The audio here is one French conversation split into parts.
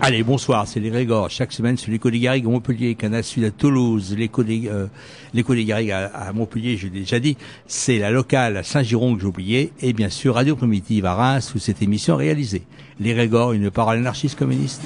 Allez, bonsoir, c'est les Régors. Chaque semaine sur l'écho des Garrigues à Montpellier, Canal Sud à Toulouse, l'écho des, euh, Garrigues à, à, Montpellier, je l'ai déjà dit, c'est la locale à Saint-Giron que j'ai oublié, et bien sûr Radio Primitive à Reims où cette émission est réalisée. Les Régors, une parole anarchiste communiste.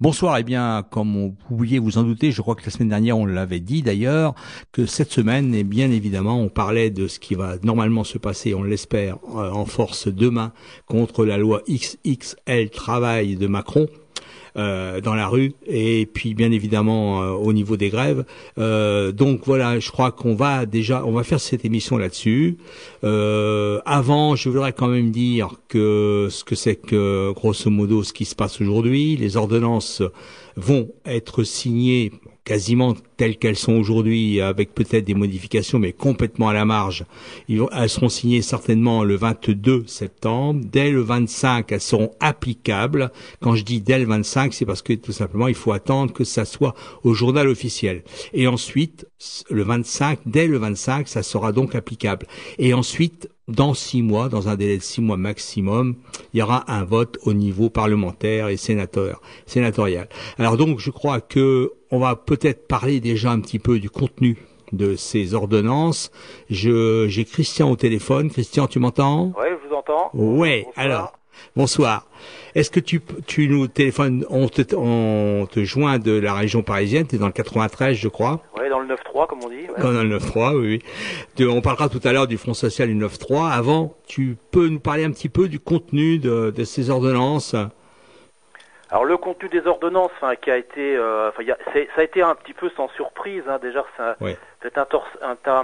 Bonsoir, eh bien, comme vous pouviez vous en douter, je crois que la semaine dernière on l'avait dit d'ailleurs, que cette semaine, et bien évidemment, on parlait de ce qui va normalement se passer, on l'espère, en force demain contre la loi XXL travail de Macron. Euh, dans la rue et puis bien évidemment euh, au niveau des grèves. Euh, donc voilà, je crois qu'on va déjà, on va faire cette émission là-dessus. avant, je voudrais quand même dire que ce que c'est que grosso modo ce qui se passe aujourd'hui, les ordonnances vont être signées quasiment telles qu'elles sont aujourd'hui, avec peut-être des modifications, mais complètement à la marge. elles seront signées certainement le 22 septembre. Dès le 25, elles seront applicables. Quand je dis dès le 25, c'est parce que tout simplement, il faut attendre que ça soit au journal officiel. Et ensuite, le 25, dès le 25, ça sera donc applicable. Et ensuite, dans six mois, dans un délai de six mois maximum, il y aura un vote au niveau parlementaire et sénateur, sénatorial. Alors donc, je crois que on va peut-être parler déjà un petit peu du contenu de ces ordonnances. Je, j'ai Christian au téléphone. Christian, tu m'entends? Oui, je vous entends. Oui, alors, bonsoir. Est-ce que tu, tu nous téléphones, on te, on te joint de la région parisienne, tu es dans le 93 je crois? Oui, dans le 9-3 comme on dit. Ouais. Dans le 9-3, oui. De, on parlera tout à l'heure du Front Social du 9-3. Avant, tu peux nous parler un petit peu du contenu de, de ces ordonnances? Alors le contenu des ordonnances, enfin, qui a été, euh, y a, ça a été un petit peu sans surprise. Hein, déjà, c'est ouais. peut-être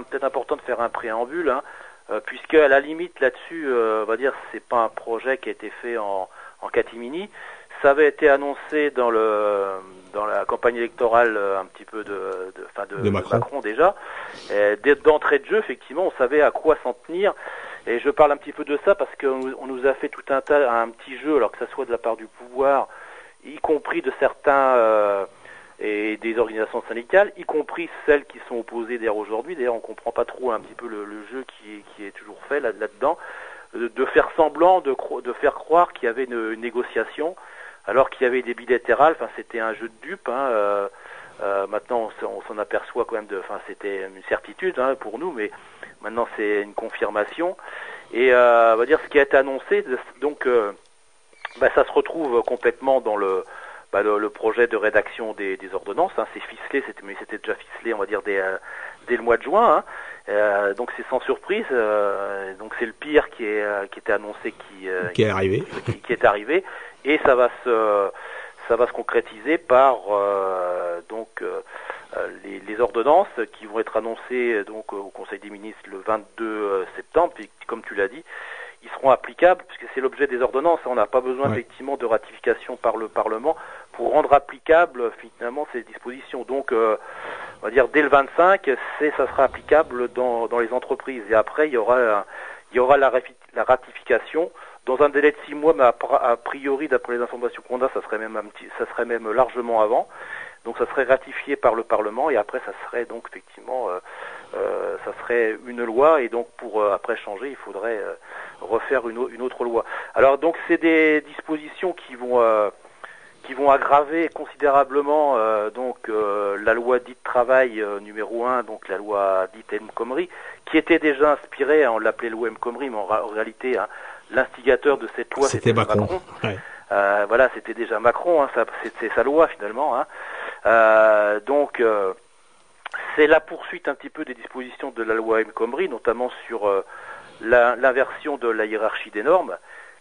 peut important de faire un préambule, hein, euh, puisque à la limite là-dessus, euh, on va dire, c'est pas un projet qui a été fait en, en catimini. Ça avait été annoncé dans le dans la campagne électorale euh, un petit peu de, de, fin de, de Macron. Macron. déjà. D'entrée de jeu, effectivement, on savait à quoi s'en tenir. Et je parle un petit peu de ça parce qu'on on nous a fait tout un tas, un petit jeu, alors que ça soit de la part du pouvoir, y compris de certains euh, et des organisations syndicales, y compris celles qui sont opposées d'ailleurs aujourd'hui. D'ailleurs, on comprend pas trop un petit peu le, jeu qui est, toujours fait là, là-dedans, de, faire semblant, de, de faire croire qu'il y avait une, une négociation, alors qu'il y avait des bilatérales. Enfin, c'était un jeu de dupes. Hein, euh, euh, maintenant, on s'en aperçoit quand même. De, enfin, c'était une certitude hein, pour nous, mais maintenant c'est une confirmation. Et euh, on va dire ce qui a été annoncé, donc. Euh, bah, ça se retrouve complètement dans le, bah, le, le, projet de rédaction des, des ordonnances. Hein. C'est ficelé, mais c'était déjà ficelé, on va dire, dès, euh, dès le mois de juin. Hein. Euh, donc c'est sans surprise. Euh, donc c'est le pire qui, est, qui était annoncé qui, qui est arrivé. Qui, qui, est arrivé. Et ça va se, ça va se concrétiser par donc les, les, ordonnances qui vont être annoncées donc au Conseil des ministres le 22 septembre. Puis comme tu l'as dit, ils seront applicables, puisque c'est l'objet des ordonnances. On n'a pas besoin ouais. effectivement de ratification par le Parlement pour rendre applicables finalement ces dispositions. Donc, euh, on va dire dès le 25, c'est ça sera applicable dans, dans les entreprises. Et après, il y aura, il y aura la, la ratification dans un délai de six mois, mais a, a priori, d'après les informations qu'on a, ça serait même un petit, ça serait même largement avant. Donc, ça serait ratifié par le Parlement et après, ça serait donc effectivement euh, ça serait une loi et donc pour après changer, il faudrait refaire une, une, autre loi. Alors donc c'est des dispositions qui vont qui vont aggraver considérablement euh, donc euh, la loi dite travail euh, numéro 1, donc la loi dite El Khomri, qui était déjà inspirée, hein, on l'appelait loi El Khomri, mais en, réalité hein, l'instigateur de cette loi c'était Macron. voilà, c'était déjà Macron, hein, c'est sa loi finalement. donc c'est la poursuite un petit peu des dispositions de la loi El Khomri, notamment sur l'inversion de la hiérarchie des normes.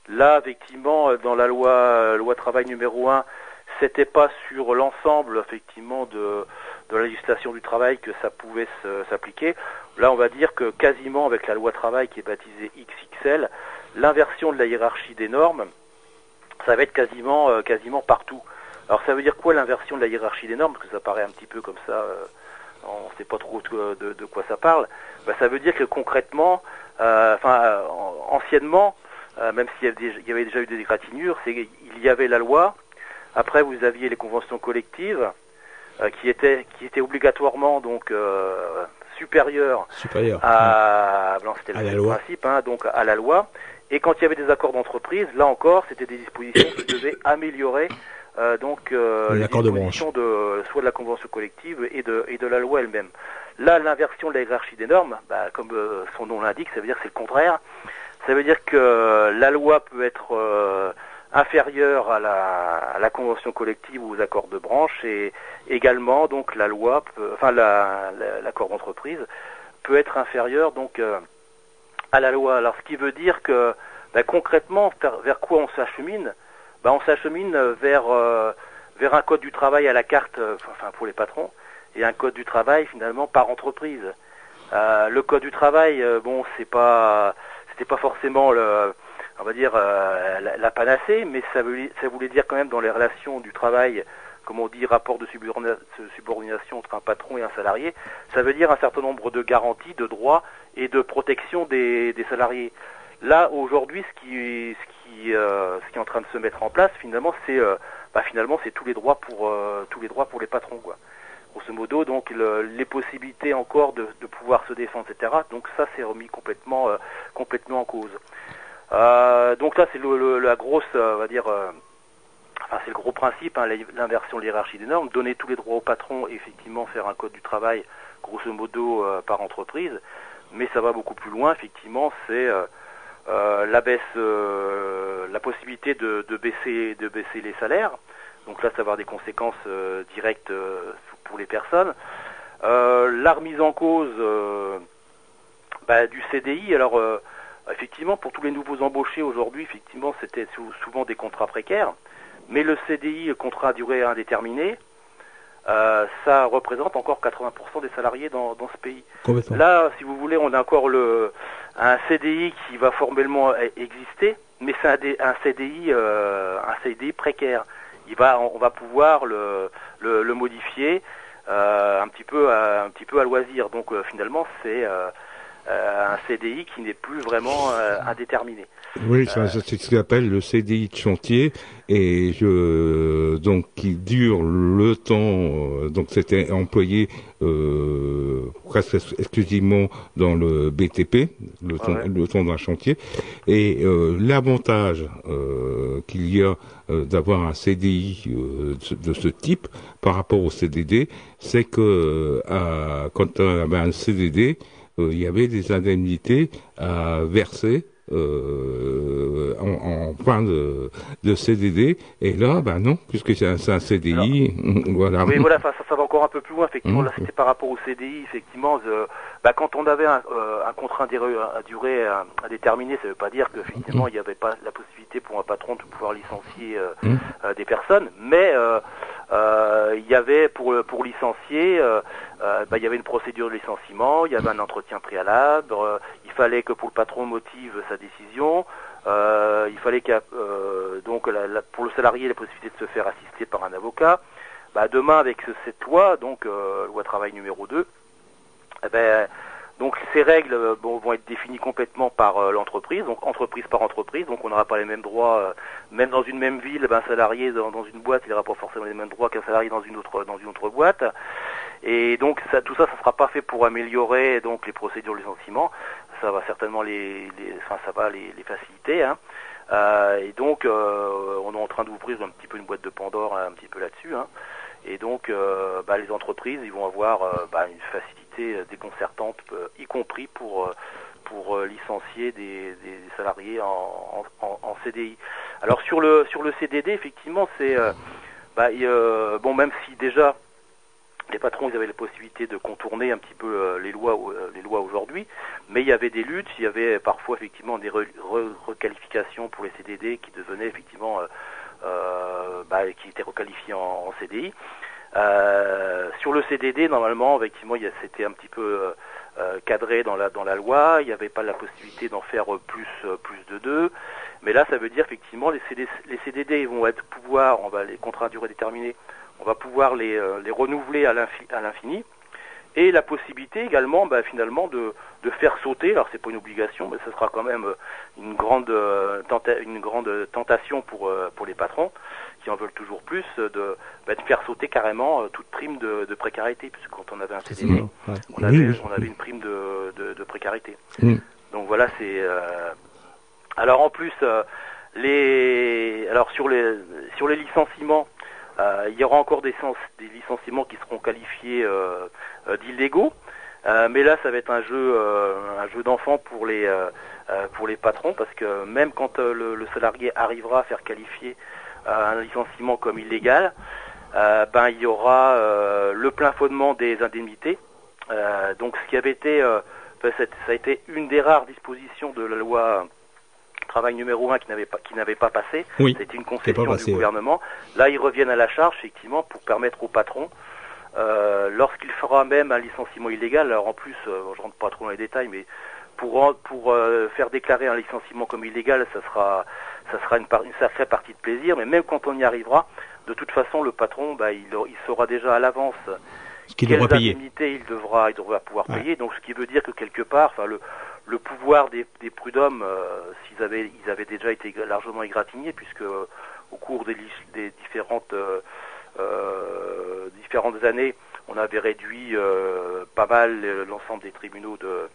Là, effectivement, euh, dans la loi, euh, travail numéro 1, c'était pas sur l'ensemble, effectivement, de, la législation du travail que ça pouvait s'appliquer. Là, on va dire que quasiment avec la loi travail qui est baptisée XXL, l'inversion de la hiérarchie des normes, ça va être quasiment, euh, quasiment partout. Alors, ça veut dire quoi l'inversion de la hiérarchie des normes? Parce que ça paraît un petit peu comme ça, on ne sait pas trop de, de, quoi ça parle. Ben, ça veut dire que concrètement, enfin, anciennement, euh, même s'il y, avait déjà eu des égratignures, il y avait la loi. Après, vous aviez les conventions collectives euh, qui étaient qui étaient obligatoirement donc euh, supérieures à, le principe, hein, donc à la loi. Et quand il y avait des accords d'entreprise, là encore, c'était des dispositions qui devaient améliorer donc les dispositions de, soit de la convention collective et de, et de la loi elle-même. Là, l'inversion de la hiérarchie des normes, bah, comme son nom l'indique, ça veut dire que c'est le contraire. Ça veut dire que la loi peut être euh, inférieure à la, convention collective ou aux accords de branche et également donc la loi, enfin l'accord d'entreprise peut être inférieur donc euh, à la loi. Alors ce qui veut dire que ben, concrètement vers, quoi on s'achemine ben, On s'achemine vers euh, vers un code du travail à la carte, enfin pour les patrons, et un code du travail finalement par entreprise. le code du travail, bon, c'est pas c'était pas forcément le, on va dire euh, la, panacée, mais ça voulait, ça voulait dire quand même dans les relations du travail, comme on dit, rapport de subordination entre un patron et un salarié, ça veut dire un certain nombre de garanties, de droits et de protection des, salariés. Là, aujourd'hui, ce qui, euh, ce qui est en train de se mettre en place, finalement, c'est euh, bah, finalement c'est tous les droits pour tous les droits pour les patrons, quoi grosso modo, donc les possibilités encore de, pouvoir se défendre, etc. Donc ça, c'est remis complètement, euh, complètement en cause. Euh, donc là, c'est la grosse, euh, va dire, enfin c'est le gros principe, hein, l'inversion de l'hierarchie des normes, donner tous les droits au patron et effectivement faire un code du travail, grosso modo, par entreprise. Mais ça va beaucoup plus loin, effectivement, c'est la baisse, la possibilité de, baisser, de baisser les salaires. Donc là, ça va avoir des conséquences directes pour les personnes. Euh, la remise en cause euh, bah, du CDI, alors euh, effectivement pour tous les nouveaux embauchés aujourd'hui, effectivement c'était souvent des contrats précaires, mais le CDI, contrat à durée indéterminée, ça représente encore 80% des salariés dans, ce pays. Là, si vous voulez, on a encore le, un CDI qui va formellement e-, exister, mais c'est un, CDI, un CDI précaire. Il va, on va pouvoir le, le, le modifier euh, un petit peu à, un petit peu à loisir. Donc euh, finalement c'est euh, un CDI qui n'est plus vraiment indéterminé. Oui, c'est ce qu'on appelle le CDI de chantier et je, donc qui dure le temps. Donc c'était employé euh, presque exclusivement dans le BTP, le temps, le temps d'un chantier. Et euh, l'avantage euh, qu'il y a d'avoir un CDI de ce type par rapport au CDD, c'est que quand on avait un CDD, il y avait des indemnités à verser euh, en, en, de, de, CDD. Et là, ben non, puisque c'est un, un, CDI, voilà. Oui, voilà, ça, ça, va encore un peu plus loin. Effectivement, là, mmh. c'était par rapport au CDI. Effectivement, bah, quand on avait un, euh, un contrat à durée indéterminée, ça ne veut pas dire qu'effectivement, mmh. il n'y avait pas la possibilité pour un patron de pouvoir licencier euh, mmh. euh des personnes, mais euh, il y avait pour pour licencier, bah, il y avait une procédure de licenciement, il y avait un entretien préalable, il fallait que pour le patron motive sa décision. Euh, il fallait qu'il euh, donc pour le salarié la possibilité de se faire assister par un avocat. Bah, demain avec cette loi, donc euh, loi travail numéro 2, eh ben, donc ces règles euh, bon, vont être définies complètement par euh, l'entreprise, donc entreprise par entreprise, donc on n'aura pas les mêmes droits, même dans une même ville, ben, un salarié dans, une boîte, il n'aura pas forcément les mêmes droits qu'un salarié dans une autre dans une autre boîte. Et donc ça, tout ça, ça sera pas fait pour améliorer donc les procédures de licenciement. Ça va certainement les, les enfin ça va les, les faciliter. Hein. Euh, et donc euh, on est en train d'ouvrir un petit peu une boîte de Pandore un petit peu là-dessus. Hein. Et donc euh, bah, les entreprises, ils vont avoir euh, bah, une facilité déconcertante, y compris pour pour licencier des, salariés en, en, en, CDI. Alors sur le sur le CDD, effectivement, c'est bah, bon même si déjà les patrons ils avaient la possibilité de contourner un petit peu euh, les lois euh, les lois aujourd'hui, mais il y avait des luttes, il y avait parfois effectivement des requalifications pour les CDD qui devenaient effectivement euh, bah, qui étaient requalifiés en, CDI. Sur le CDD, normalement, effectivement, c'était un petit peu cadré dans la dans la loi. Il n'y avait pas la possibilité d'en faire plus plus de deux. Mais là, ça veut dire effectivement les, CD, les CDD vont être pouvoir, on va les contrats à durée déterminée on va pouvoir les, euh, les renouveler à l'infini. Et la possibilité également, bah, finalement, de, de faire sauter. Alors c'est pas une obligation, mais ce sera quand même euh, une grande, euh, une grande tentation pour pour les patrons qui en veulent toujours plus, de, bah, de faire sauter carrément toute prime de, de précarité, puisque quand on avait un CDD, on, avait, on avait une prime de, de, précarité. Donc voilà, c'est. alors en plus, les, alors sur les sur les licenciements. Euh, il y aura encore des, licenciements qui seront qualifiés euh, euh, d'illégaux. mais là, ça va être un jeu, jeu d'enfant pour les pour les patrons, parce que même quand le, salarié arrivera à faire qualifier un licenciement comme illégal, ben il y aura le plein fondement des indemnités. donc, ce qui avait été, ça a été une des rares dispositions de la loi travail numéro un qui n'avait pas, qui n'avait pas passé. C'était une concession du gouvernement. Là, ils reviennent à la charge, effectivement, pour permettre au patron, euh, lorsqu'il fera même un licenciement illégal, alors en plus, euh, je rentre pas trop dans les détails, mais pour, pour euh, faire déclarer un licenciement comme illégal, ça sera, ça sera une, une sacrée partie de plaisir, mais même quand on y arrivera, de toute façon, le patron, bah, il, il saura déjà à l'avance ce qu'il devra payer. il devra, il devra pouvoir payer. Donc, ce qui veut dire que quelque part, enfin, le, le pouvoir des, prud'hommes, euh, s'ils avaient, ils avaient déjà été largement égratignés, puisque euh, au cours des, des différentes, euh, euh, différentes années, on avait réduit pas mal l'ensemble des tribunaux de,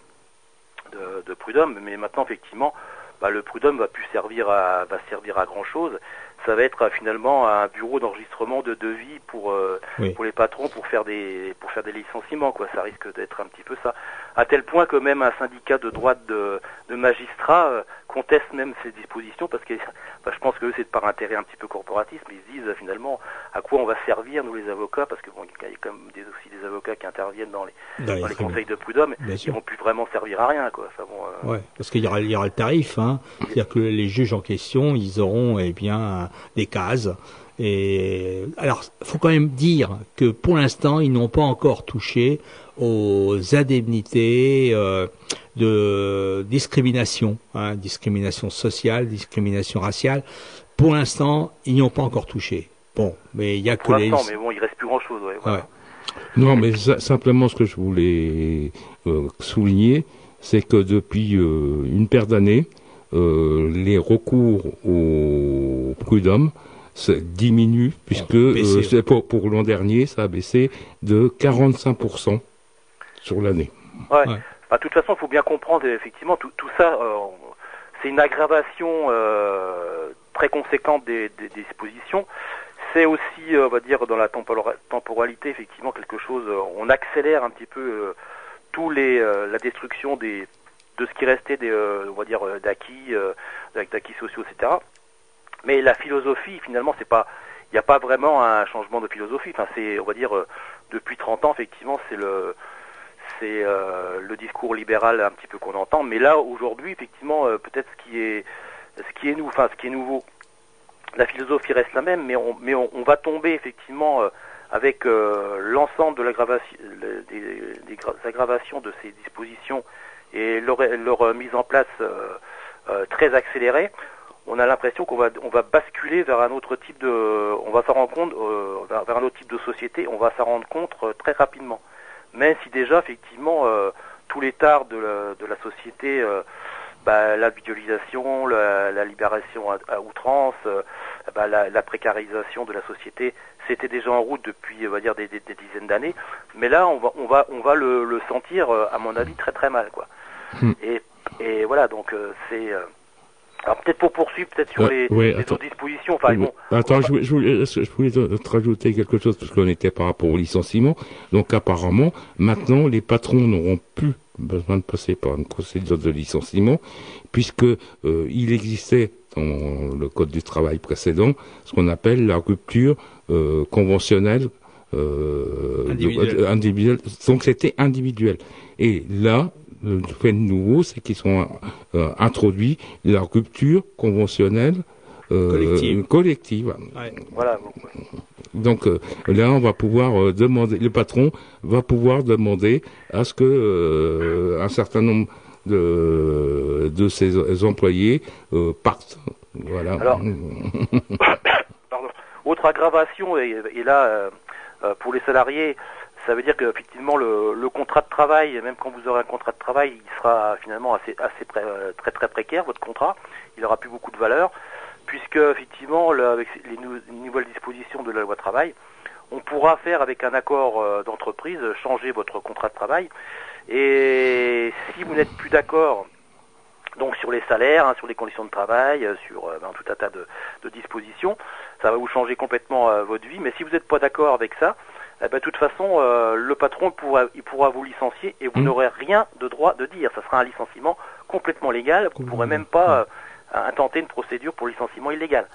de, de prud'hommes, mais maintenant, effectivement, bah, le prud'homme va plus servir à, va servir à grand chose ça va être finalement un bureau d'enregistrement de devis pour euh, pour les patrons pour faire des pour faire des licenciements quoi. Ça risque d'être un petit peu ça. À tel point que même un syndicat de droite de, de magistrats euh, conteste même ces dispositions parce que je pense que c'est par intérêt un petit peu corporatiste mais ils se disent finalement à quoi on va servir nous les avocats parce que bon il y a quand même des, aussi des avocats qui interviennent dans les dans, les conseils de prud'homme ils vont plus vraiment servir à rien quoi. Enfin, bon, euh, ouais parce qu'il y aura il y aura le tarif hein. C'est-à-dire que les juges en question ils auront eh bien des cases. Et alors, faut quand même dire que pour l'instant, ils n'ont pas encore touché aux indemnités euh, de discrimination, hein, discrimination sociale, discrimination raciale. Pour l'instant, ils n'y ont pas encore touché. Bon, mais il y a que les. mais bon, il reste plus grand chose. Ouais, Non, mais simplement ce que je voulais euh, souligner, c'est que depuis euh, une paire d'années, euh, les recours au prud'homme diminuent puisque euh, pour, pour l'an dernier ça a baissé de 45% sur l'année. Ouais. Bah, de toute façon, il faut bien comprendre effectivement tout, tout ça. Euh, c'est une aggravation très conséquente des, des, dispositions. C'est aussi, on va dire, dans la temporalité, effectivement, quelque chose. on accélère un petit peu tous les la destruction des de ce qui restait des, euh, on va dire, euh, d'acquis, euh, d'acquis sociaux, etc. Mais la philosophie, finalement, c'est pas, il n'y a pas vraiment un changement de philosophie. Enfin, c'est, on va dire, depuis 30 ans, effectivement, c'est le, c'est le discours libéral un petit peu qu'on entend. Mais là, aujourd'hui, effectivement, peut-être ce qui est, ce qui est nou, enfin, ce qui est nouveau, la philosophie reste la même, mais on, mais on, va tomber effectivement avec l'ensemble de l'aggravation, des, aggravations de ces dispositions et leur, mise en place euh, euh, très accélérée, on a l'impression qu'on va on va basculer vers un autre type de on va s'en rendre compte euh, vers, un autre type de société. On va s'en rendre compte très rapidement même si déjà effectivement tous les tards de la, de la société bah, la la, la libération à, outrance, bah, la, la, précarisation de la société, c'était déjà en route depuis, on va dire, des, des, des dizaines d'années. Mais là, on va, on va, on va le, le sentir, à mon avis, très très mal, quoi. Hmm. Et, et voilà, donc c'est alors peut-être pour poursuivre, peut-être sur les, autres dispositions. Enfin, bon, attends, je, je, voulais, je voulais te rajouter quelque chose parce qu'on était par rapport au licenciement. Donc apparemment, maintenant, les patrons n'auront plus besoin de passer par une procédure de licenciement, puisque euh, il existait dans le code du travail précédent ce qu'on appelle la rupture euh, conventionnelle euh, individuelle. Donc c'était individuel. Et là, le fait nouveau, c'est qu'ils sont euh, introduits la rupture conventionnelle euh, collective. Voilà. Donc euh, là, on va pouvoir demander, le patron va pouvoir demander à ce que un certain nombre de, de ses employés partent. Voilà. Alors, pardon. Autre aggravation, et, et là, pour les salariés, ça veut dire qu'effectivement le, le contrat de travail, même quand vous aurez un contrat de travail, il sera finalement assez, assez euh, très très précaire votre contrat. Il n'aura plus beaucoup de valeur, puisque effectivement avec les, nouvelles dispositions de la loi travail, on pourra faire avec un accord euh, d'entreprise changer votre contrat de travail. Et si vous n'êtes plus d'accord donc sur les salaires, hein, sur les conditions de travail, euh, sur ben, tout un tas de, de, dispositions, ça va vous changer complètement votre vie. Mais si vous n'êtes pas d'accord avec ça, eh ben, de toute façon, euh, le patron pourra, il pourra vous licencier et vous mmh. n'aurez rien de droit de dire. Ça sera un licenciement complètement légal. Vous ne pourrez même pas mmh. euh, intenter une procédure pour licenciement illégal.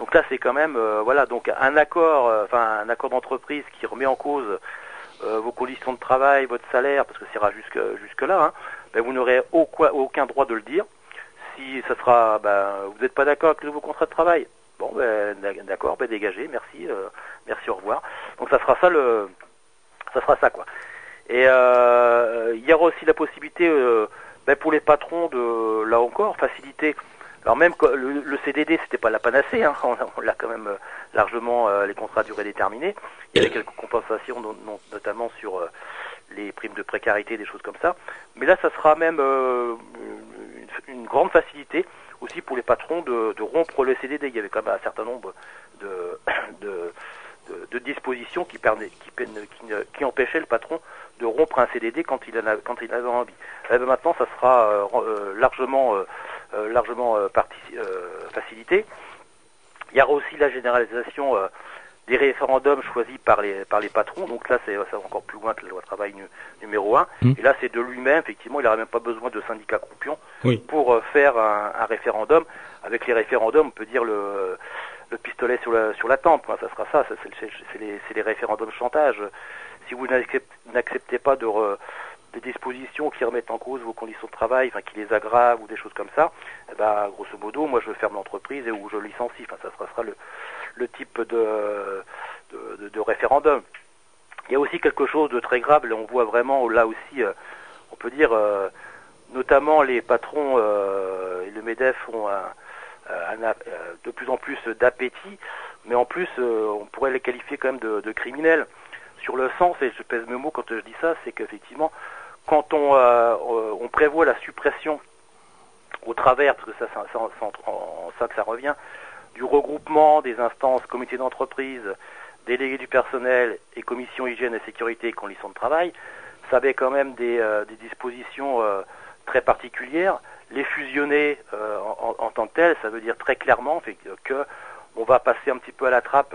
Donc là, c'est quand même, euh, voilà, donc un accord, enfin un accord d'entreprise qui remet en cause vos conditions de travail, votre salaire, parce que ça ira jusque jusque là. Hein, ben, vous n'aurez aucun droit de le dire. Si ça sera, ben, vous n'êtes pas d'accord avec le nouveau contrat de travail, Bon, ben, d'accord, ben, dégagez, merci, euh, merci, au revoir. Donc ça sera ça le, ça sera ça quoi. Et euh, il y aura aussi la possibilité euh, ben, pour les patrons de, là encore, faciliter. Alors même le, le CDD, c'était pas la panacée, hein, on, l'a quand même largement les contrats durée déterminée. Il y avait quelques compensations, notamment sur les primes de précarité, des choses comme ça. Mais là, ça sera même une, grande facilité aussi pour les patrons de, de, rompre le CDD. Il y avait quand même un certain nombre de, de, de dispositions qui, qui, qui, qui, empêchaient le patron de rompre un CDD quand il en, a, quand il avait envie. Eh ben, maintenant, ça sera euh, euh, largement, euh, largement facilité. Il y aura aussi la généralisation des référendums choisis par les, par les patrons. Donc là, c'est encore plus loin que la loi travail numéro 1. Mmh. Et là, c'est de lui-même, effectivement, il n'aurait même pas besoin de syndicats croupions pour euh, faire un, un, référendum. Avec les référendums, on peut dire le, le pistolet sur la, sur la tempe. ça sera ça, c'est les, les, référendums chantage. Si vous n'acceptez pas de des dispositions qui remettent en cause vos conditions de travail, enfin qui les aggravent ou des choses comme ça, eh ben, grosso modo, moi je ferme l'entreprise et ou je licencie. Enfin, ça sera le, le type de, référendum. Il y a aussi quelque chose de très grave, et on voit vraiment là aussi, euh, on peut dire, euh, notamment les patrons euh, et le MEDEF ont de plus en plus d'appétit, mais en plus on pourrait les qualifier quand même de, criminels. Sur le sens, et je pèse mes mots quand je dis ça, c'est qu'effectivement, quand on, on prévoit la suppression au travers, parce que ça, c'est en ça que ça revient, du regroupement des instances comités d'entreprise, délégués du personnel et commission hygiène et sécurité et conditions de travail, ça avait quand même des, euh, dispositions euh, très particulières. Les fusionner euh, en, tant que tel, ça veut dire très clairement fait, que on va passer un petit peu à la trappe.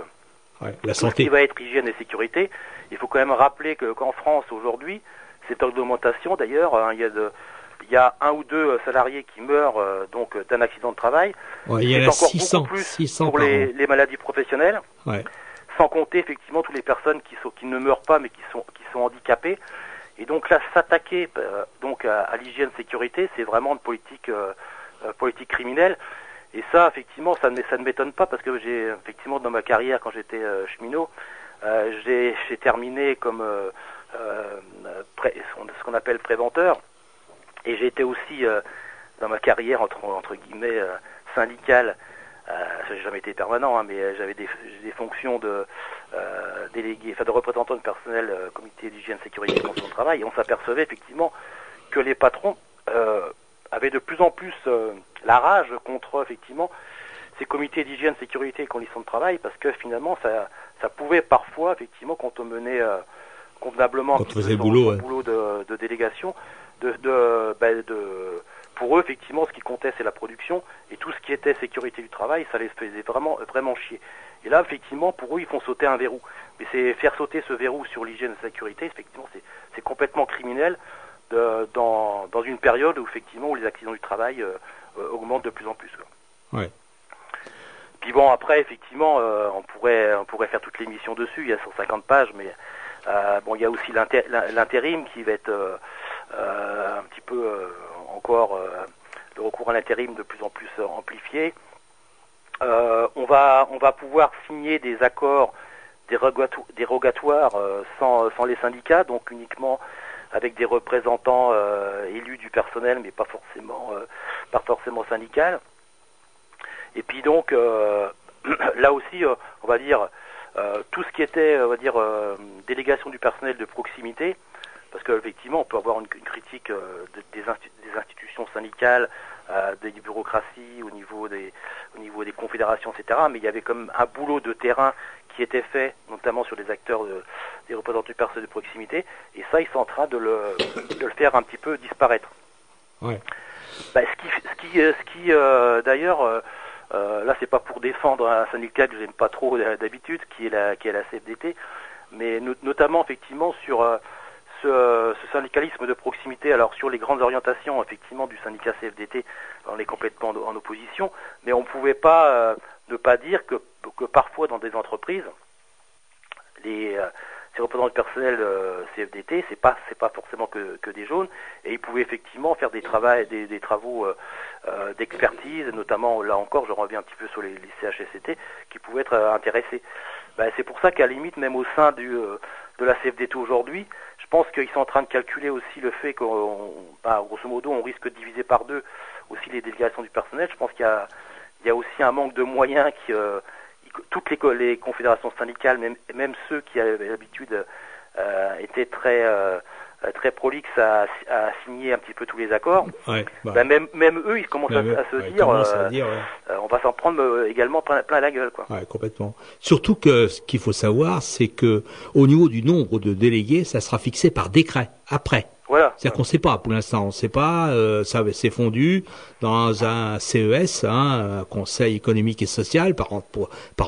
la santé. Ce qui va être hygiène et sécurité. Il faut quand même rappeler qu'en France aujourd'hui, cette augmentation d'ailleurs, hein, il y a de, il y a un ou deux euh, salariés qui meurent euh, donc d'un accident de travail. Ouais, il y a encore 600, beaucoup plus 600 pour les, les, maladies professionnelles. Ouais. Sans compter effectivement toutes les personnes qui, sont, qui ne meurent pas mais qui sont, qui sont handicapées. Et donc là, s'attaquer euh, donc à, à l'hygiène sécurité, c'est vraiment une politique, euh, politique criminelle. Et ça, effectivement, ça ne, ça ne m'étonne pas parce que j'ai effectivement dans ma carrière, quand j'étais cheminot, j'ai terminé comme pré, ce qu'on appelle préventeur. Et j'ai été aussi euh, dans ma carrière entre, entre guillemets euh, syndicale. Euh, j'ai jamais été permanent, hein, mais euh, j'avais des, des, fonctions de euh, délégué, enfin de représentant de personnel, euh, comité d'hygiène, sécurité et conditions de travail. Et on s'apercevait effectivement que les patrons avaient de plus en plus la rage contre effectivement ces comités d'hygiène, sécurité et conditions de travail, parce que finalement ça, ça pouvait parfois effectivement quand on menait convenablement Quand on faisait le boulot, boulot de, de, délégation, de, de, ben, de, pour eux, effectivement, ce qui comptait, c'est la production, et tout ce qui était sécurité du travail, ça les faisait vraiment, vraiment chier. Et là, effectivement, pour eux, ils font sauter un verrou. Mais c'est faire sauter ce verrou sur l'hygiène et la sécurité, effectivement, c'est complètement criminel de, dans, dans, une période où, effectivement, où les accidents du travail euh, euh, augmentent de plus en plus. Ouais. Puis bon, après, effectivement, euh, on pourrait on pourrait faire toute l'émission dessus. Il y a 150 pages, mais bon, il y a aussi l'intérim qui va être un petit peu euh, encore le recours à l'intérim de plus en plus amplifié. on va on va pouvoir signer des accords dérogatoires sans sans les syndicats, donc uniquement avec des représentants élus du personnel, mais pas forcément pas forcément syndical. Et puis donc là aussi, on va dire euh, tout ce qui était, on va dire, euh, délégation du personnel de proximité, parce qu'effectivement, on peut avoir une, critique euh, des, institutions syndicales, des bureaucraties, au niveau des, au niveau des confédérations, etc. Mais il y avait comme un boulot de terrain qui était fait, notamment sur les acteurs des représentants du personnel de proximité, et ça, ils sont en train de le, de le faire un petit peu disparaître. Ouais. Bah, ce qui, ce qui, ce qui d'ailleurs, euh, là, c'est pas pour défendre un syndicat que j'aime pas trop d'habitude, qui est la, qui est la CFDT, mais notamment effectivement sur euh, ce, syndicalisme de proximité. Alors sur les grandes orientations, effectivement, du syndicat CFDT, on est complètement en, opposition, mais on pouvait pas euh, ne pas dire que, parfois dans des entreprises, les euh, ces représentants du personnel euh, CFDT, c'est pas pas forcément que, des jaunes, et ils pouvaient effectivement faire des travaux des, travaux d'expertise, notamment là encore, je reviens un petit peu sur les, CHSCT, qui pouvaient être intéressés. Ben, c'est pour ça qu'à la limite, même au sein de la CFDT aujourd'hui, pense qu'ils sont en train de calculer aussi le fait qu'on, ben, grosso modo, on risque de diviser par deux aussi les délégations du personnel. Je pense qu'il y a aussi un manque de moyens qui toutes les, confédérations syndicales, même, même ceux qui avaient l'habitude euh, étaient très euh, très prolixes à, à, signer un petit peu tous les accords. Ouais, bah. bah même, même eux, ils commencent à, à, se dire, euh, dire euh, on va s'en prendre euh, également plein, plein, la gueule, quoi. Complètement. Surtout que ce qu'il faut savoir, c'est que au niveau du nombre de délégués, ça sera fixé par décret après. Voilà. C'est-à-dire qu'on ne sait pas pour l'instant, on ne sait pas. Euh, ça s'est fondu dans un CES, hein, un Conseil économique et social, par,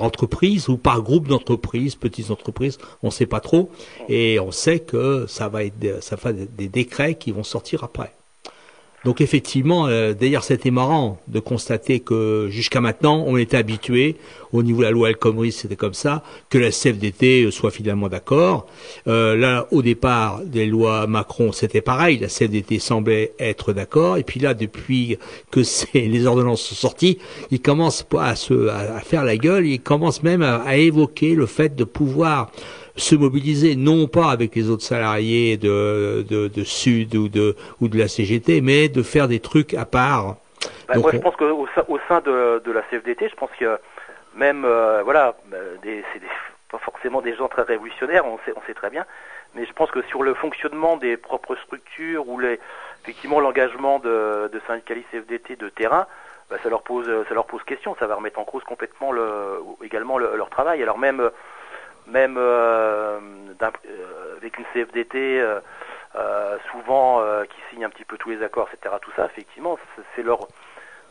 entreprise ou par groupe d'entreprises, petites entreprises, on ne sait pas trop. Et on sait que ça va être, ça va des décrets qui vont sortir après. Donc effectivement, euh, d'ailleurs c'était marrant de constater que jusqu'à maintenant, on était habitué, au niveau de la loi El Khomri, c'était comme ça, que la CFDT soit finalement d'accord. Euh, là, au départ des lois Macron, c'était pareil, la CFDT semblait être d'accord, et puis là, depuis que les ordonnances sont sorties, ils commencent à, se, à, faire la gueule, ils commencent même à évoquer le fait de pouvoir se mobiliser non pas avec les autres salariés de, de, de Sud ou de, ou de la CGT, mais de faire des trucs à part. Bah, moi, je pense qu'au au sein de, de la CFDT, je pense que même, euh, voilà, euh, c'est pas forcément des gens très révolutionnaires, on sait, on sait très bien, mais je pense que sur le fonctionnement des propres structures ou les, effectivement l'engagement de, de syndicalistes CFDT de terrain, bah, ça leur pose, ça leur pose question, ça va remettre en cause complètement le, également leur travail. Alors même même euh, euh, avec une CFDT euh, souvent qui signe un petit peu tous les accords, etc. Tout ça, effectivement, c'est leur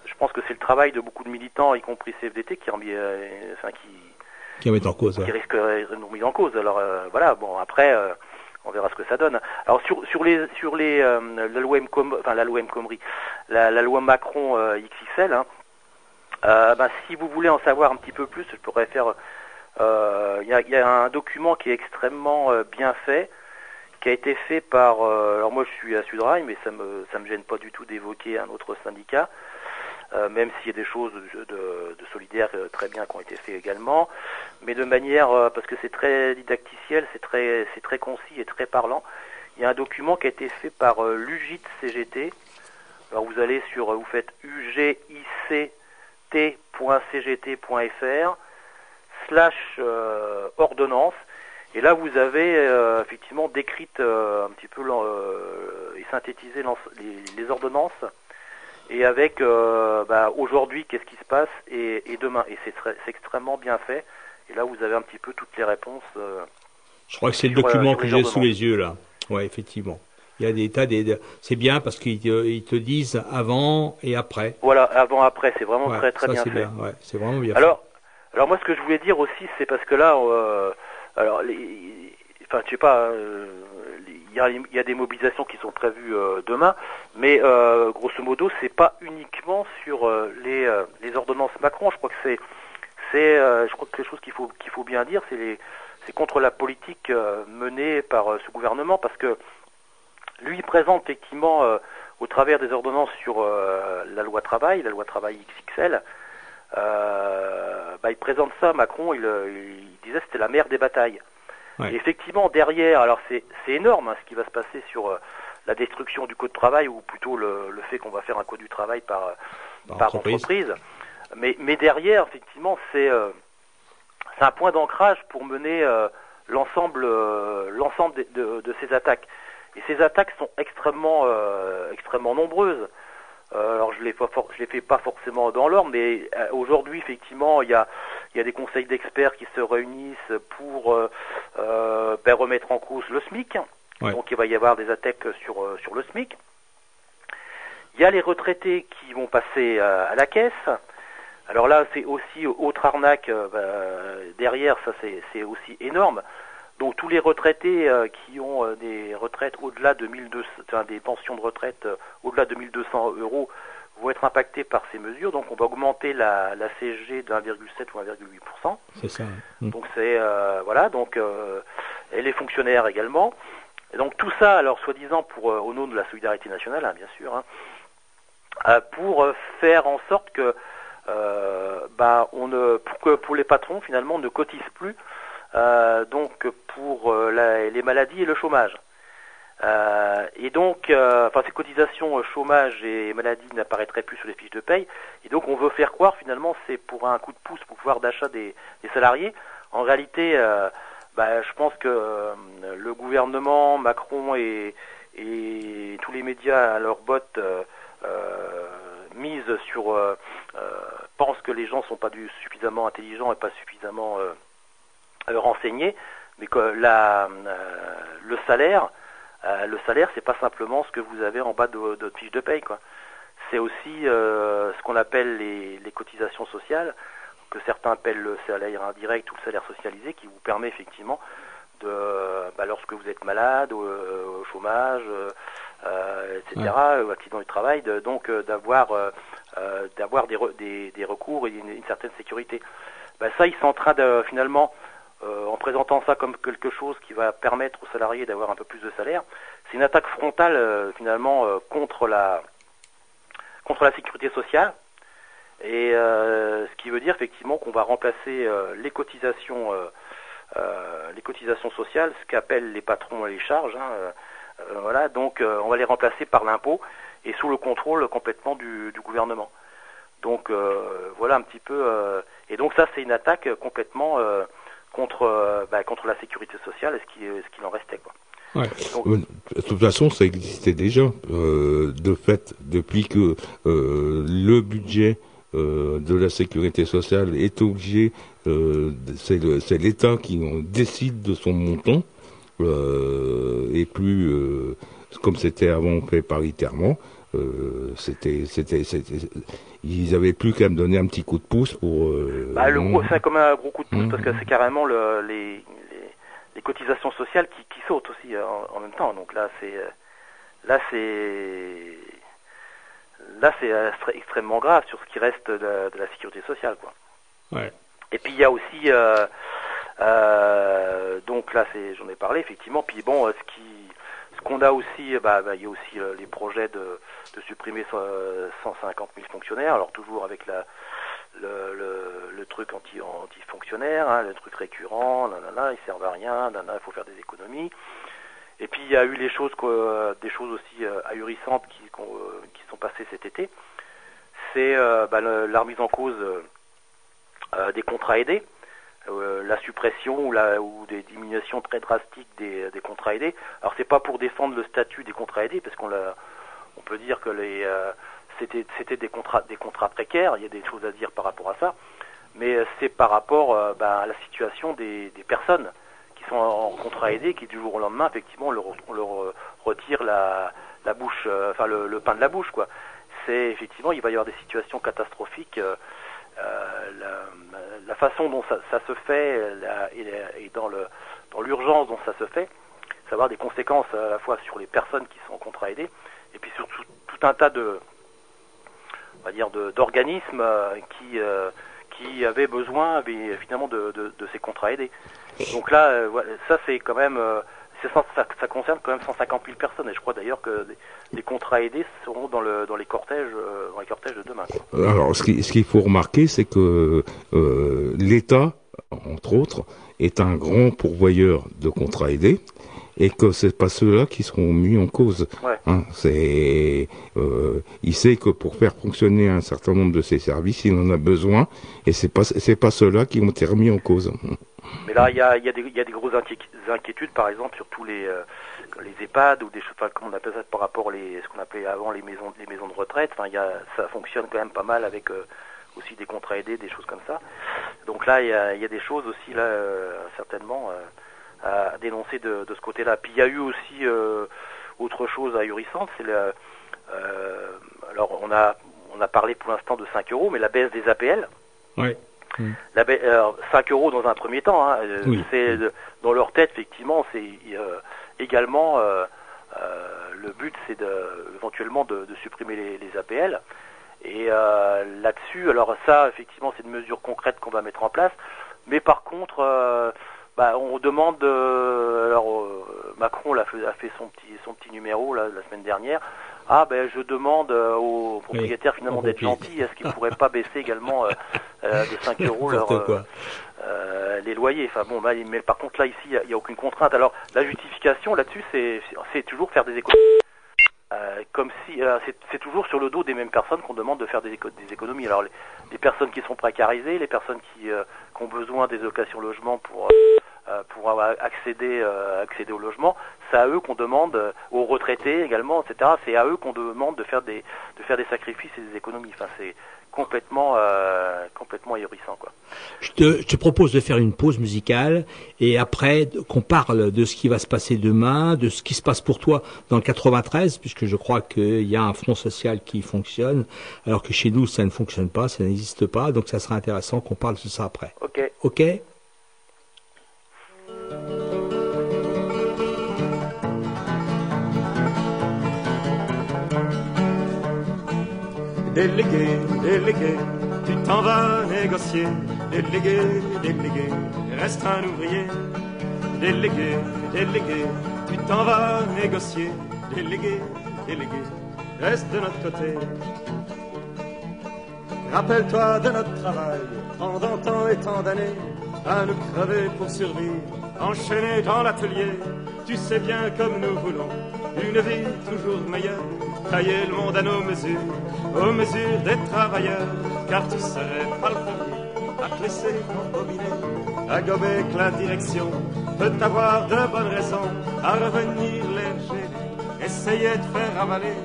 je pense que c'est le travail de beaucoup de militants, y compris CFDT, qui, enfin, qui, qui en cause, qui risque de nous mettre en cause. Alors voilà, bon après, on verra ce que ça donne. Alors sur sur les sur les la loi M enfin la loi M la, la, loi Macron XXL. Hein, ben, si vous voulez en savoir un petit peu plus, je pourrais faire il euh, y, y, a, un document qui est extrêmement euh, bien fait, qui a été fait par. Euh, alors moi, je suis à Sudrail, mais ça me ça me gêne pas du tout d'évoquer un autre syndicat. Même s'il y a des choses de, de, de solidaires très bien qui ont été faites également, mais de manière parce que c'est très didacticiel, c'est très c'est très concis et très parlant. Il y a un document qui a été fait par l'UGIT CGT. Alors vous allez sur vous faites ugict.cgt.fr slash euh, ordonnance. Et là, vous avez euh, effectivement décrite euh, un petit peu et synthétisé les, les, ordonnances. Et avec bah, aujourd'hui, qu'est-ce qui se passe et, et demain. Et c'est extrêmement bien fait. Et là, vous avez un petit peu toutes les réponses Je crois que c'est le document que j'ai sous les yeux là. Ouais, effectivement. Il y a des tas des. C'est bien parce qu'ils te, disent avant et après. Voilà, avant après, c'est vraiment très très bien fait. Bien, ouais, c'est vraiment bien. Alors, alors moi, ce que je voulais dire aussi, c'est parce que là, alors, enfin, je sais pas, il y, a, des mobilisations qui sont prévues euh, demain, mais euh, grosso modo, c'est pas uniquement sur euh, les, les, ordonnances Macron. Je crois que c'est, c'est, je crois que quelque chose qu'il faut qu'il faut bien dire, c'est les, c'est contre la politique menée par ce gouvernement, parce que lui présente effectivement au travers des ordonnances sur la loi travail, la loi travail XXL. Bah, il présente ça, Macron, il, il disait c'était la mère des batailles effectivement, derrière, alors c'est énorme hein, ce qui va se passer sur euh, la destruction du code de travail, ou plutôt le, le fait qu'on va faire un code du travail par, euh, par, entreprise. Mais, mais, derrière, effectivement, c'est euh, un point d'ancrage pour mener euh, l'ensemble l'ensemble de, de, de, ces attaques. Et ces attaques sont extrêmement extrêmement nombreuses. Euh, alors je les je les fais pas forcément dans l'ordre, mais euh, aujourd'hui effectivement il y a il y a des conseils d'experts qui se réunissent pour euh, ben, remettre en cause le SMIC. Donc il va y avoir des attaques sur sur le SMIC. Il y a les retraités qui vont passer à la caisse. Alors là, c'est aussi autre arnaque ben, derrière, ça c'est aussi énorme. Donc tous les retraités euh, qui ont euh, des retraites au-delà de 1200, enfin, des pensions de retraite euh, au-delà de 1200 euros vont être impactés par ces mesures. Donc on va augmenter la, la CSG de 1,7 ou 1,8%. C'est ça. Mmh. Donc c'est voilà donc et les fonctionnaires également. Et donc tout ça, alors soi-disant pour au nom de la solidarité nationale, hein, bien sûr, hein, pour faire en sorte que bah, on ne, pour que pour les patrons finalement ne cotisent plus euh, donc pour euh, les maladies et le chômage. Euh, et donc, enfin, ces cotisations chômage et maladie n'apparaîtraient plus sur les fiches de paye. Et donc, on veut faire croire finalement c'est pour un coup de pouce pour pouvoir d'achat des, salariés. En réalité, bah, je pense que le gouvernement, Macron et, et, tous les médias à leur botte misent sur, pensent que les gens sont pas du, suffisamment intelligents et pas suffisamment euh, renseigner, mais que la, euh, le salaire, euh, le salaire, c'est pas simplement ce que vous avez en bas de, votre fiche de paye, quoi. C'est aussi ce qu'on appelle les, les, cotisations sociales, que certains appellent le salaire indirect ou le salaire socialisé, qui vous permet effectivement de, bah, lorsque vous êtes malade, au, chômage, euh, etc., ou accident du travail, de, donc d'avoir d'avoir des, des, des, recours et une, certaine sécurité. Bah, ça, ils sont en train de finalement euh, en présentant ça comme quelque chose qui va permettre aux salariés d'avoir un peu plus de salaire, c'est une attaque frontale euh, finalement euh, contre la contre la sécurité sociale. Et ce qui veut dire effectivement qu'on va remplacer les cotisations les cotisations sociales, ce qu'appellent les patrons les charges. Hein, voilà, donc on va les remplacer par l'impôt et sous le contrôle complètement du, du gouvernement. Donc voilà un petit peu. et donc ça c'est une attaque complètement contre, euh, bah, contre la sécurité sociale et ce qu'il ce qu'il en restait. Quoi. Ouais. Euh, de toute façon, ça existait déjà. Euh, de fait, depuis que euh, le budget euh, de la sécurité sociale est obligé, euh, c'est l'État qui décide de son montant, et plus comme c'était avant fait paritairement. C'était, c'était, ils avaient plus qu'à me donner un petit coup de pouce pour. Euh, bah, le gros, c'est comme un gros coup de pouce parce que c'est carrément le, les, les, cotisations sociales qui, qui sautent aussi euh, en, même temps. Donc là, c'est euh, là, c'est là, c'est extrêmement grave sur ce qui reste de, de la sécurité sociale, quoi. Ouais. Et puis il y a aussi donc là, c'est j'en ai parlé effectivement. Puis bon, ce qui ce qu'on a aussi, bah, bah, il y a aussi les projets de de supprimer 150 000 fonctionnaires, alors toujours avec la, le, le, truc anti, anti-fonctionnaire, hein, le truc récurrent, nanana, ils servent à rien, il faut faire des économies. Et puis il y a eu les choses, des choses aussi euh, ahurissantes qui, euh, sont passées cet été. C'est euh, bah, la remise en cause des contrats aidés, la suppression ou, la, ou des diminutions très drastiques des, des contrats aidés. Alors c'est pas pour défendre le statut des contrats aidés, parce qu'on l'a on peut dire que les euh, c'était des contrats des contrats précaires. Il y a des choses à dire par rapport à ça, mais euh, c'est par rapport euh, ben, à la situation des, personnes qui sont en contrat aidé, qui du jour au lendemain, effectivement, on leur, leur retire la, la bouche, enfin le, pain de la bouche. C'est effectivement, il va y avoir des situations catastrophiques. La, façon dont ça, se fait et, dans dans l'urgence dont ça se fait, ça va avoir des conséquences à la fois sur les personnes qui sont en contrat aidé et puis sur tout, un tas de on va dire d'organismes qui qui avaient besoin finalement de, de, de, ces contrats aidés. Donc là, euh, ça c'est quand même, euh, ça, ça, concerne quand même 150 000 personnes. Et je crois d'ailleurs que les, contrats aidés seront dans, le, dans les cortèges, euh, dans les cortèges de demain. Alors, ce qu'il ce qu'il faut remarquer, c'est que l'État, entre autres, est un grand pourvoyeur de contrats aidés et que c'est pas ceux-là qui seront mis en cause. Hein, c'est, euh, il sait que pour faire fonctionner un certain nombre de ces services, il en a besoin, et c'est pas c'est pas ceux-là qui vont être mis en cause. Mais là, il y a, y, a y a, des grosses inquiétudes, par exemple, sur tous les, euh, les EHPAD ou des choses, enfin, comment on appelle ça par rapport les, ce qu'on appelait avant les maisons, les maisons de retraite. Enfin, y a, ça fonctionne quand même pas mal avec euh, aussi des contrats aidés, des choses comme ça. Donc là, il y a, y a, des choses aussi là, euh, certainement à dénoncer de, de ce côté-là. Puis il y a eu aussi euh, autre chose ahurissante, c'est le, euh, alors on a on a parlé pour l'instant de 5 euros, mais la baisse des APL. Oui. La 5 euros dans un premier temps, hein, euh, c'est dans leur tête effectivement, c'est euh, également euh, le but, c'est de, éventuellement de, de supprimer les, les, APL. Et là-dessus, alors ça, effectivement, c'est une mesure concrète qu'on va mettre en place. Mais par contre, bah, on demande, euh, alors euh, Macron a fait, a fait, son petit son petit numéro la semaine dernière. Ah ben je demande euh, aux propriétaires finalement d'être gentils, est-ce qu'ils pourraient pas baisser également de 5 euros leur, les loyers? Enfin bon, mais par contre là ici il n'y a, aucune contrainte. Alors la justification là-dessus c'est c'est toujours faire des économies. comme si c'est toujours sur le dos des mêmes personnes qu'on demande de faire des, des économies. Alors les, les, personnes qui sont précarisées, les personnes qui, qui ont besoin des occasions logement pour euh, pour accéder, euh, accéder au logement, c'est à eux qu'on demande, euh, aux retraités également, etc. C'est à eux qu'on demande de faire des, de faire des sacrifices et des économies. Enfin, c'est complètement, euh, complètement ahurissant, quoi. Je te, je te, propose de faire une pause musicale et après qu'on parle de ce qui va se passer demain, de ce qui se passe pour toi dans le 93, puisque je crois qu'il y a un front social qui fonctionne, alors que chez nous ça ne fonctionne pas, ça n'existe pas, donc ça sera intéressant qu'on parle de ça après. Ok. Ok? Délégué, délégué, tu t'en vas négocier. Délégué, délégué, reste un ouvrier. Délégué, délégué, tu t'en vas négocier. Délégué, délégué, reste de notre côté. Rappelle-toi de notre travail pendant tant et tant d'années à nous crever pour survivre, enchaînés dans l'atelier. Tu sais bien comme nous voulons une vie toujours meilleure, tailler le monde à nos mesures, aux mesures des travailleurs, car tu serais pas le premier à te laisser embobiner, à gober que la direction peut avoir de bonnes raisons à revenir léger, essayer de faire avaler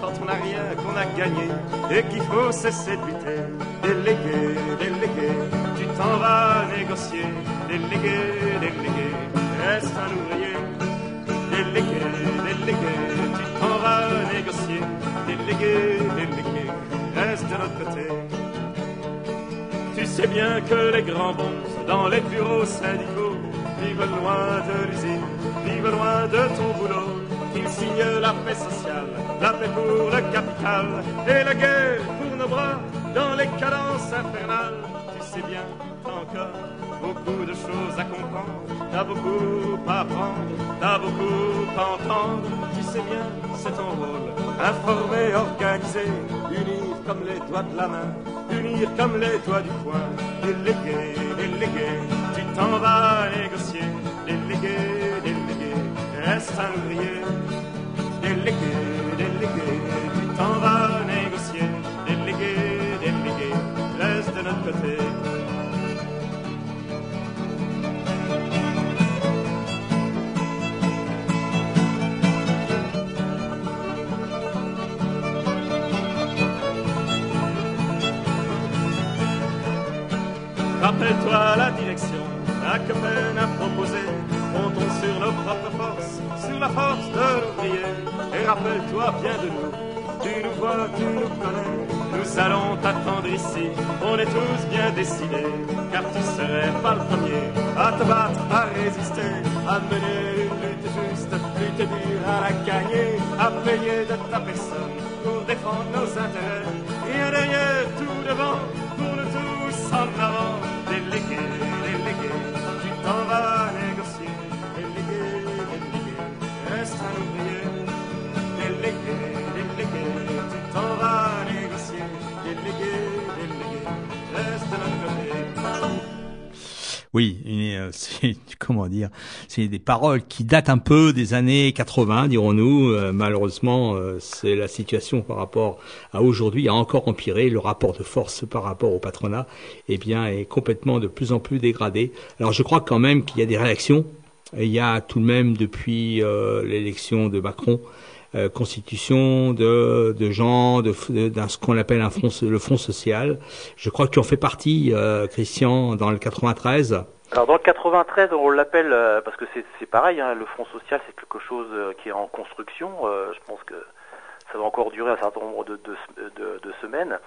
quand on n'a rien qu'on a gagné et qu'il faut cesser de lutter. Délégué, délégué, tu t'en vas négocier. Délégué, délégué, reste un ouvrier. Délégué, délégué, tu t'en vas négocier. Délégué, délégué, reste de notre côté. Tu sais bien que les grands bons dans les bureaux syndicaux vivent loin de l'usine, vivent loin de ton boulot il signe la paix sociale, la paix pour le capital et la guerre pour nos bras dans les cadences infernales. Tu sais bien, encore beaucoup de choses à comprendre, t'as beaucoup à apprendre, t'as beaucoup à entendre. Tu sais bien, c'est ton rôle, informer, organiser, unir comme les doigts de la main, unir comme les doigts du poing, déléguer, déléguer, tu t'en vas négocier, déléguer, déléguer, reste un ouvrier délégué, Rappelle-toi la direction, que peine à proposer comptons sur nos propres forces, sur la force de l'ouvrier. Et rappelle-toi bien de nous, tu nous vois, tu nous connais. Nous allons t'attendre ici, on est tous bien décidés, car tu serais pas le premier à te battre, à résister, à mener une lutte juste, lutte dure à la gagner, à payer de ta personne pour défendre nos intérêts. Et derrière, tout devant, pour nous tous en avant, délégué, délégué, Oui, euh, c'est comment dire, c'est des paroles qui datent un peu des années 80, dirons-nous. Euh, malheureusement, euh, c'est la situation par rapport à aujourd'hui a encore empiré. Le rapport de force par rapport au patronat, eh bien, est complètement de plus en plus dégradé. Alors, je crois quand même qu'il y a des réactions. Il y a tout de même depuis l'élection de Macron euh, constitution de, de gens, de, ce qu'on appelle un front, le front social. Je crois que tu en fais partie, euh, Christian, dans le 93. Alors dans le 93, on l'appelle euh, parce que c'est pareil, hein, le Front social c'est quelque chose qui est en construction. je pense que ça va encore durer un certain nombre de, de, de- de semaines.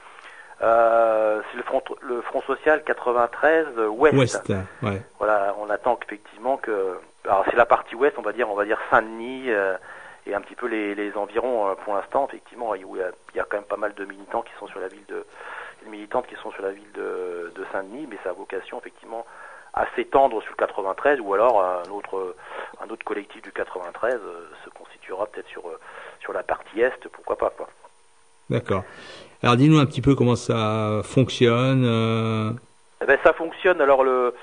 Euh, c'est le front, le Front social 93 euh, Ouest. Ouest, ouais. Voilà, on attend qu'effectivement que. Alors c'est la partie Ouest, on va dire, on va dire Saint-Denis euh, et un petit peu les, les environs euh, pour l'instant, effectivement, où il y, a, il y a quand même pas mal de militants qui sont sur la ville de militantes qui sont sur la ville de, de Saint-Denis, mais ça a vocation effectivement à s'étendre sur le 93 ou alors un autre un autre collectif du 93 euh, se constituera peut-être sur euh, sur la partie est, pourquoi pas quoi. D'accord. Alors dis-nous un petit peu comment ça fonctionne. euh, Eh ben, ça fonctionne. Alors le,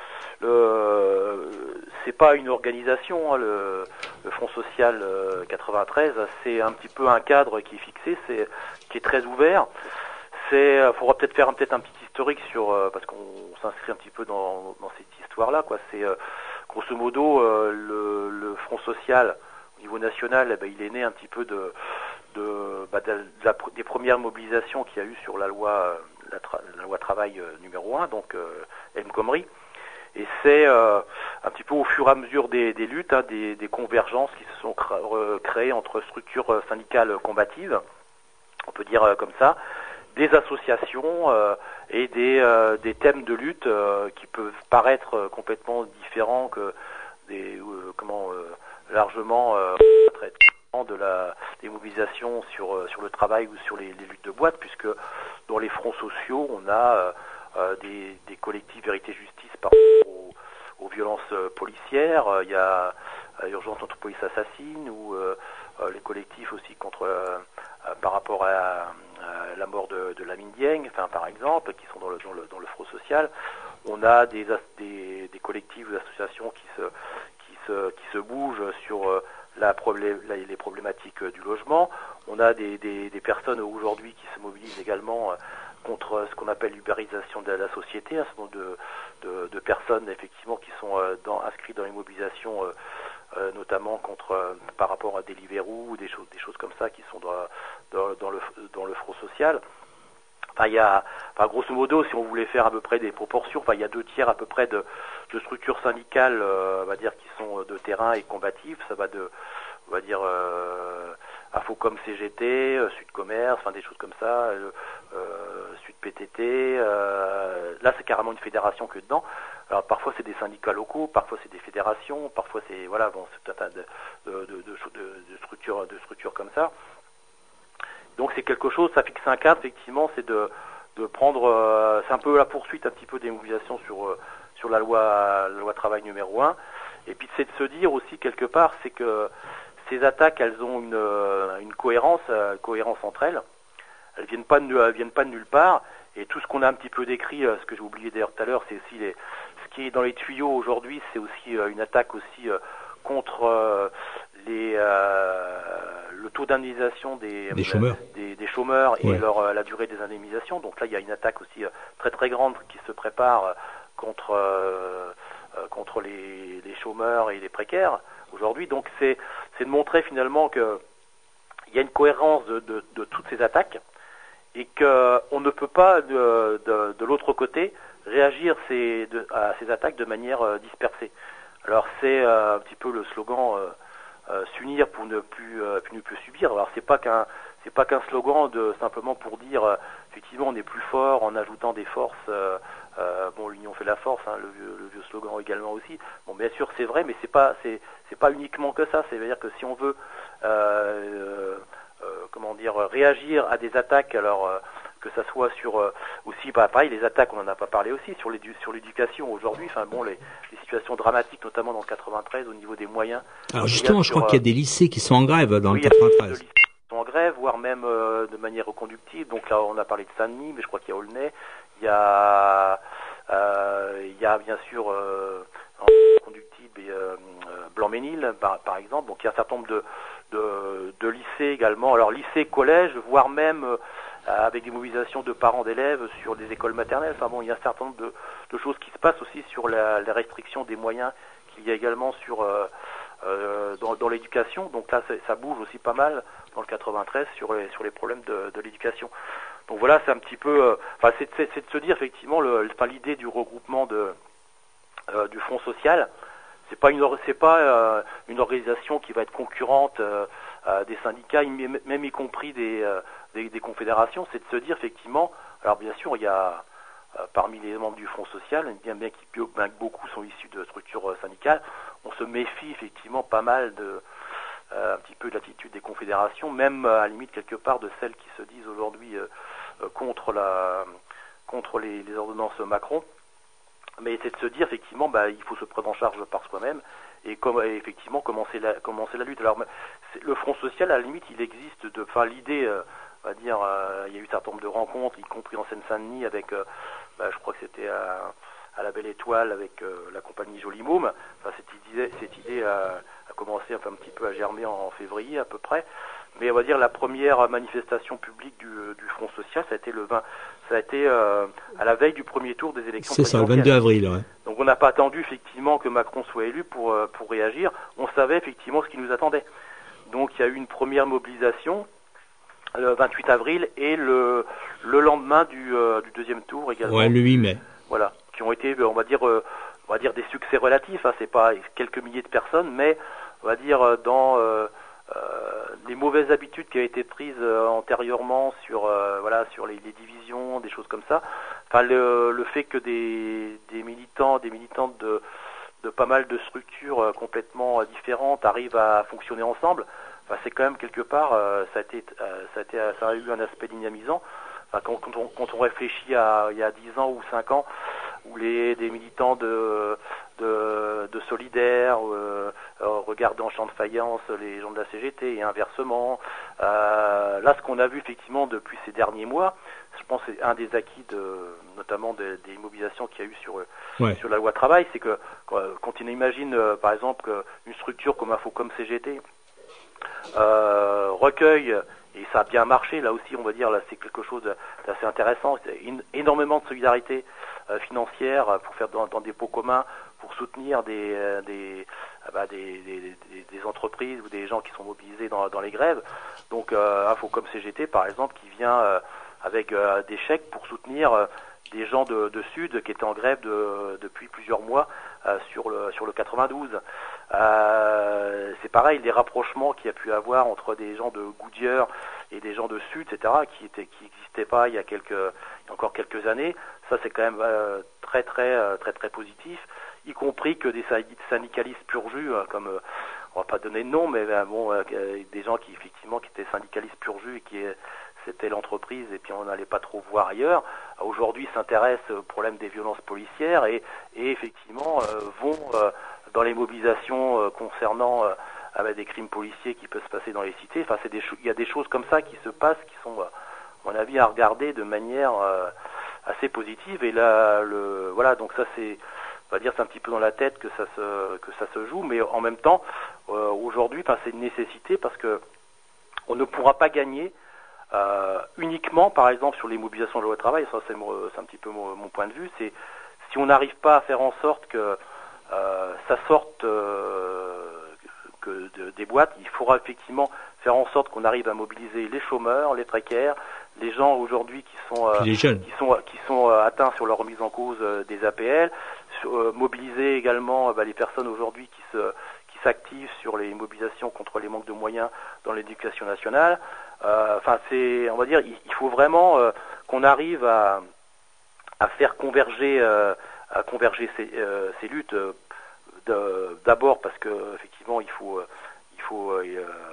le c'est pas une organisation, hein, le, Front Social euh, 93, c'est un petit peu un cadre qui est fixé, c'est qui est très ouvert. C'est, euh, faudra peut-être faire peut-être un petit historique sur euh, parce qu'on s'inscrit un petit peu dans, cette histoire-là. C'est euh, grosso modo euh, le, Front Social au niveau national, eh ben, il est né un petit peu de bah, des premières mobilisations qu'il y a eu sur la loi, euh, la, loi travail euh, numéro 1, donc euh, M. Et c'est euh, un petit peu au fur et à mesure des, luttes, hein, des, convergences qui se sont créées entre structures euh, syndicales combatives, on peut dire euh, comme ça, des associations et des, thèmes de lutte qui peuvent paraître complètement différents que des comment largement de la des mobilisations sur sur le travail ou sur les, les luttes de boîte puisque dans les fronts sociaux on a des, des collectifs vérité justice par rapport aux, violences euh, policières Euh, il y a euh, urgence contre police assassine ou euh, euh, les collectifs aussi contre euh, euh, par rapport à, la mort de, de Lamine Dieng, par exemple, qui sont dans le, dans social. On a des, des, des collectifs, des associations qui se, qui se, qui se bougent sur euh, les problématiques euh, du logement. On a des, des, personnes aujourd'hui qui se mobilisent également euh, contre ce qu'on appelle l'ubérisation de la société, un certain nombre de, personnes effectivement qui sont euh, inscrites dans les mobilisations euh, euh, notamment contre euh, par rapport à Deliveroo ou des choses des choses comme ça qui sont dans, le front social. Enfin, il y a, grosso modo, si on voulait faire à peu près des proportions, il y a deux tiers à peu près de, structures syndicales, on va dire, qui sont de terrain et combatives. Ça va de, on va dire, euh, Infocom CGT, Sud Commerce, enfin des choses comme ça, Sud PTT. euh, là, c'est carrément une fédération que dedans. Alors parfois c'est des syndicats locaux, parfois c'est des fédérations, parfois c'est voilà bon un tas de, structures de structures comme ça. Donc c'est quelque chose, ça fixe un cadre effectivement, c'est de, prendre, euh, c'est un peu la poursuite un petit peu des mobilisations sur euh, sur la loi la loi travail numéro 1 et puis c'est de se dire aussi quelque part c'est que ces attaques elles ont une, une cohérence euh, cohérence entre elles elles viennent pas de, elles viennent pas de nulle part et tout ce qu'on a un petit peu décrit euh, ce que j'ai oublié d'ailleurs tout à l'heure c'est aussi les, ce qui est dans les tuyaux aujourd'hui c'est aussi euh, une attaque aussi euh, contre les le taux d'indemnisation des, Des chômeurs. des, des chômeurs et leur, la durée des indemnisations. Donc là, il y a une attaque aussi très très grande qui se prépare contre contre les, les chômeurs et les précaires aujourd'hui. Donc c'est c'est de montrer finalement que il y a une cohérence de, de, de toutes ces attaques et que on ne peut pas de, de, l'autre côté réagir ces, à ces attaques de manière euh, dispersée. Alors c'est un petit peu le slogan s'unir pour ne plus, ne plus subir. Alors c'est pas qu'un c'est pas qu'un slogan de simplement pour dire effectivement on est plus fort en ajoutant des forces euh, bon, l'union fait la force, hein, le, vieux, slogan également aussi. Bon, bien sûr, c'est vrai, mais c'est pas, c'est, pas uniquement que ça. C'est-à-dire que si on veut, euh, euh, comment dire, réagir à des attaques, alors que ça soit sur aussi, bah, pareil, les attaques, on en a pas parlé aussi sur sur l'éducation aujourd'hui. Enfin bon, les, situations dramatiques, notamment dans le 93, au niveau des moyens. Alors justement, je crois qu'il y a des lycées qui sont en grève dans le 93 sont en grève, voire même de manière reconductive. Donc là, on a parlé de Saint-Denis, mais je crois qu'il y a Aulnay, il y a, euh, il y a bien sûr euh, en conductible et euh, Blanc-Ménil, par, par, exemple. Donc il y a un certain nombre de, de, lycées également. Alors lycée, collège, voire même avec des mobilisations de parents d'élèves sur des écoles maternelles. Enfin bon, il y a un certain nombre de, choses qui se passent aussi sur la, restriction des moyens qu'il y a également sur euh, dans, dans l'éducation. Donc là, ça bouge aussi pas mal dans le 93 sur les, sur les problèmes de, l'éducation. Donc voilà, c'est un petit peu, euh, enfin, c'est, de se dire effectivement, le, enfin, l'idée du regroupement de, euh, du Front social, c'est pas une, c'est pas euh, une organisation qui va être concurrente des syndicats, même y compris des, des, des, confédérations. C'est de se dire effectivement, alors bien sûr, il y a parmi les membres du Front social, bien bien, que beaucoup sont issus de structures syndicales, on se méfie effectivement pas mal de euh, un petit peu de l'attitude des confédérations, même euh, à la limite quelque part de celles qui se disent aujourd'hui euh, contre la contre les, ordonnances Macron. Mais c'est de se dire effectivement, bah, il faut se prendre en charge par soi-même et, comme, effectivement commencer la, commencer la lutte. Alors le Front social, à la limite, il existe de, enfin l'idée, on va dire, il y a eu un certain nombre de rencontres, y compris en Seine-Saint-Denis avec, bah, je crois que c'était à, à, la Belle Étoile avec la compagnie Joli Môme. Enfin, cette idée, cette idée a, commencé un petit peu à germer en, février à peu près. Mais on va dire la première manifestation publique du, du Front Social, ça a été le 20, ça a été euh, à la veille du premier tour des élections. C'est ça, le 22 avril. Ouais. Donc on n'a pas attendu effectivement que Macron soit élu pour euh, pour réagir. On savait effectivement ce qui nous attendait. Donc il y a eu une première mobilisation le 28 avril et le le lendemain du, euh, du deuxième tour également. Ouais, le 8 mai. Voilà, qui ont été, on va dire, on va dire des succès relatifs. Hein, c'est pas quelques milliers de personnes, mais on va dire, dans euh, euh, les mauvaises habitudes qui ont été prises antérieurement sur, voilà, sur les, divisions, des choses comme ça. Enfin, le, le fait que des, des militants, des militantes de, de pas mal de structures complètement différentes arrivent à fonctionner ensemble, enfin, c'est quand même quelque part, ça, a été, ça, a été, ça a eu un aspect dynamisant. Enfin, quand, quand, on, quand on réfléchit à il y a 10 ans ou 5 ans, où les, des militants de, de, de Solidaire euh, regardant en champ de faïence les gens de la CGT et inversement. Euh, là, ce qu'on a vu effectivement depuis ces derniers mois, je pense que c'est un des acquis de, notamment des, des mobilisations qu'il y a eu sur, sur la loi travail, c'est que quand on imagine euh, par exemple une structure comme Infocom CGT euh, recueille et ça a bien marché là aussi on va dire là c'est quelque chose d'assez intéressant énormément de solidarité euh, financière pour faire dans, des pots communs, pour soutenir des, euh, ah bah, des, des, des, entreprises ou des gens qui sont mobilisés dans, dans les grèves. Donc euh, Infocom CGT par exemple qui vient euh, avec des chèques pour soutenir des gens de, de, Sud qui étaient en grève de, depuis plusieurs mois sur, le, sur le 92. Euh, c'est pareil, les rapprochements qu'il y a pu avoir entre des gens de Goodyear et des gens de Sud, etc., qui étaient, qui n'existaient pas il y a quelques, encore quelques années, ça c'est quand même euh, très très euh, très très positif, y compris que des syndicalistes pur jus, hein, comme on va pas donner de nom, mais bon, des gens qui effectivement qui étaient syndicalistes pur jus et qui c'était l'entreprise et puis on n'allait pas trop voir ailleurs. Aujourd'hui s'intéressent au problème des violences policières et, et effectivement vont dans les mobilisations concernant des crimes policiers qui peuvent se passer dans les cités. Enfin, c'est des il y a des choses comme ça qui se passent qui sont, à mon avis, à regarder de manière assez positive. Et là, le, voilà, donc ça c'est, on va dire, c'est un petit peu dans la tête que ça se, que ça se joue, mais en même temps, euh, aujourd'hui, c'est une nécessité parce que on ne pourra pas gagner euh, uniquement, par exemple, sur les mobilisations de loi de travail. Ça, c'est, un petit peu mon, point de vue. C'est si on n'arrive pas à faire en sorte que euh, ça sorte que des boîtes, il faudra effectivement faire en sorte qu'on arrive à mobiliser les chômeurs, les précaires, les gens aujourd'hui qui sont euh, qui sont qui sont euh, atteints sur leur remise en cause euh, des APL, mobiliser également bah, les personnes aujourd'hui qui se qui s'activent sur les mobilisations contre les manques de moyens dans l'éducation nationale. Enfin, c'est, on va dire, il, faut vraiment qu'on arrive à, faire converger, converger ces, luttes. D'abord parce que effectivement, il faut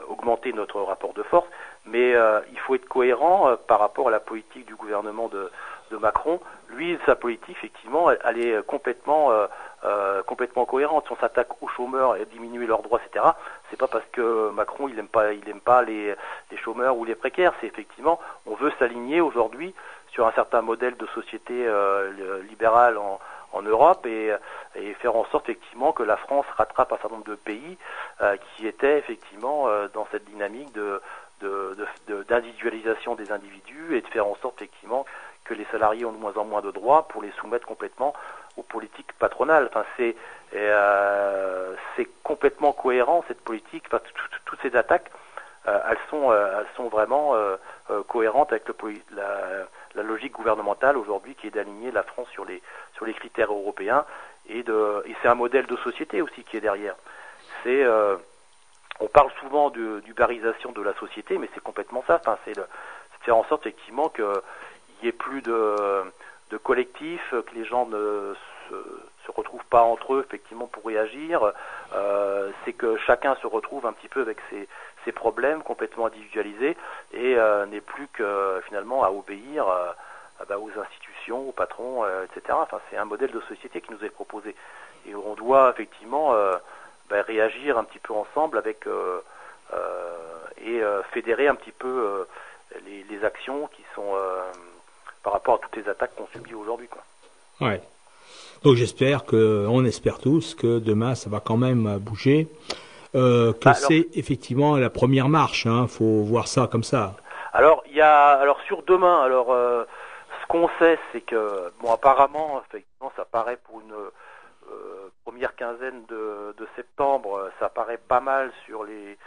augmenter notre rapport de force, mais il faut être cohérent par rapport à la politique du gouvernement de, de Macron, lui, sa politique, effectivement, elle, est complètement, euh, euh, complètement cohérente. Si on s'attaque aux chômeurs et diminuer leurs droits, etc., c'est pas parce que Macron, il aime pas, il aime pas les, les chômeurs ou les précaires. C'est effectivement, on veut s'aligner aujourd'hui sur un certain modèle de société euh, libérale en, Europe et, faire en sorte effectivement que la France rattrape un certain nombre de pays qui étaient effectivement dans cette dynamique de d'individualisation de, des individus et de faire en sorte effectivement que les salariés ont de moins en moins de droits pour les soumettre complètement aux politiques patronales. Enfin, c'est euh, complètement cohérent cette politique. Enfin, toutes ces attaques, euh, elles sont euh, elles sont vraiment euh, cohérentes avec la, logique gouvernementale aujourd'hui qui est d'aligner la France sur les sur les critères européens et de et c'est un modèle de société aussi qui est derrière. C'est on parle souvent de, de la société, mais c'est complètement ça. Enfin, c'est faire en sorte effectivement que n'y ait plus de, de collectif, que les gens ne se, retrouvent pas entre eux effectivement pour réagir. Euh, c'est que chacun se retrouve un petit peu avec ses, problèmes complètement individualisés et euh, n'est plus que finalement à obéir euh, bah, aux institutions, aux patrons, etc. Enfin, c'est un modèle de société qui nous est proposé et on doit effectivement bah, réagir un petit peu ensemble avec et fédérer un petit peu les, actions qui sont par rapport à toutes les attaques qu'on subit aujourd'hui. Quoi. Ouais. Donc j'espère que, on espère tous que demain ça va quand même bouger, euh, que bah, c'est effectivement la première marche. Hein, faut voir ça comme ça. Alors il y a, alors sur demain, alors euh, ce qu'on sait, c'est que bon apparemment, effectivement, ça paraît pour une euh, première quinzaine de, de, septembre, ça paraît pas mal sur les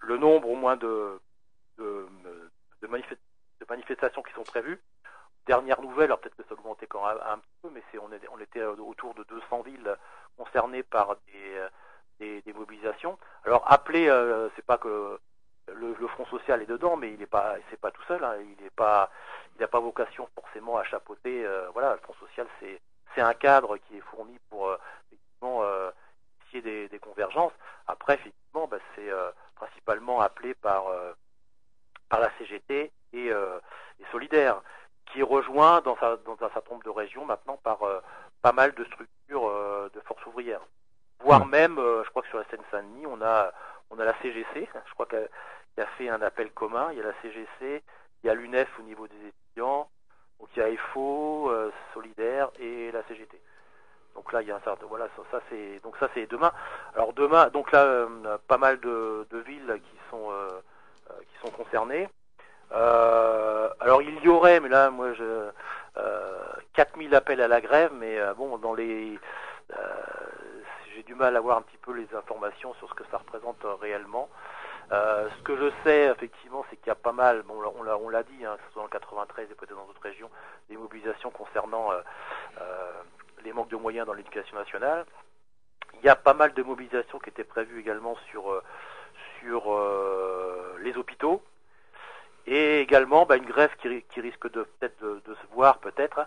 le nombre au moins de de, de, manifest, de manifestations qui sont prévues dernière nouvelle, alors peut-être que ça a augmenté quand même un, peu, mais c'est on, était autour de 200 villes concernées par des, des, mobilisations. Alors appeler, euh, c'est pas que le, Front social est dedans, mais il n'est pas, c'est pas tout seul. Hein, il n'a pas vocation forcément à chapeauter. Euh, voilà, le Front social, c'est un cadre qui est fourni pour euh, effectivement euh, initier des, convergences. Après, effectivement, bah, c'est euh, principalement appelé par euh, par la CGT et, et Solidaire qui est rejoint dans, sa, dans un certain nombre de régions maintenant par euh, pas mal de structures euh, de force ouvrière. Voire mmh. même, euh, je crois que sur la Seine-Saint-Denis, on a, on a la CGC, je crois qu'elle a fait un appel commun, il y a la CGC, il y a l'UNEF au niveau des étudiants, donc il y a FO, Solidaire et la CGT. Donc là, il y a un certain, voilà, ça, ça c'est, donc ça c'est demain. Alors demain, donc là, pas mal de, de villes qui sont, qui sont concernées. Euh, alors il y aurait, mais là moi je euh, 4000 appels à la grève, mais euh, bon dans les euh, j'ai du mal à voir un petit peu les informations sur ce que ça représente euh, réellement. ce que je sais effectivement, c'est qu'il y a pas mal, bon on l'a dit, hein, que ce soit dans le 93 et peut-être dans d'autres régions, des mobilisations concernant les manques de moyens dans l'éducation nationale. Il y a pas mal de mobilisations qui étaient prévues également sur sur les hôpitaux et également bah, une grève qui, qui risque de peut-être de, de, se voir peut-être,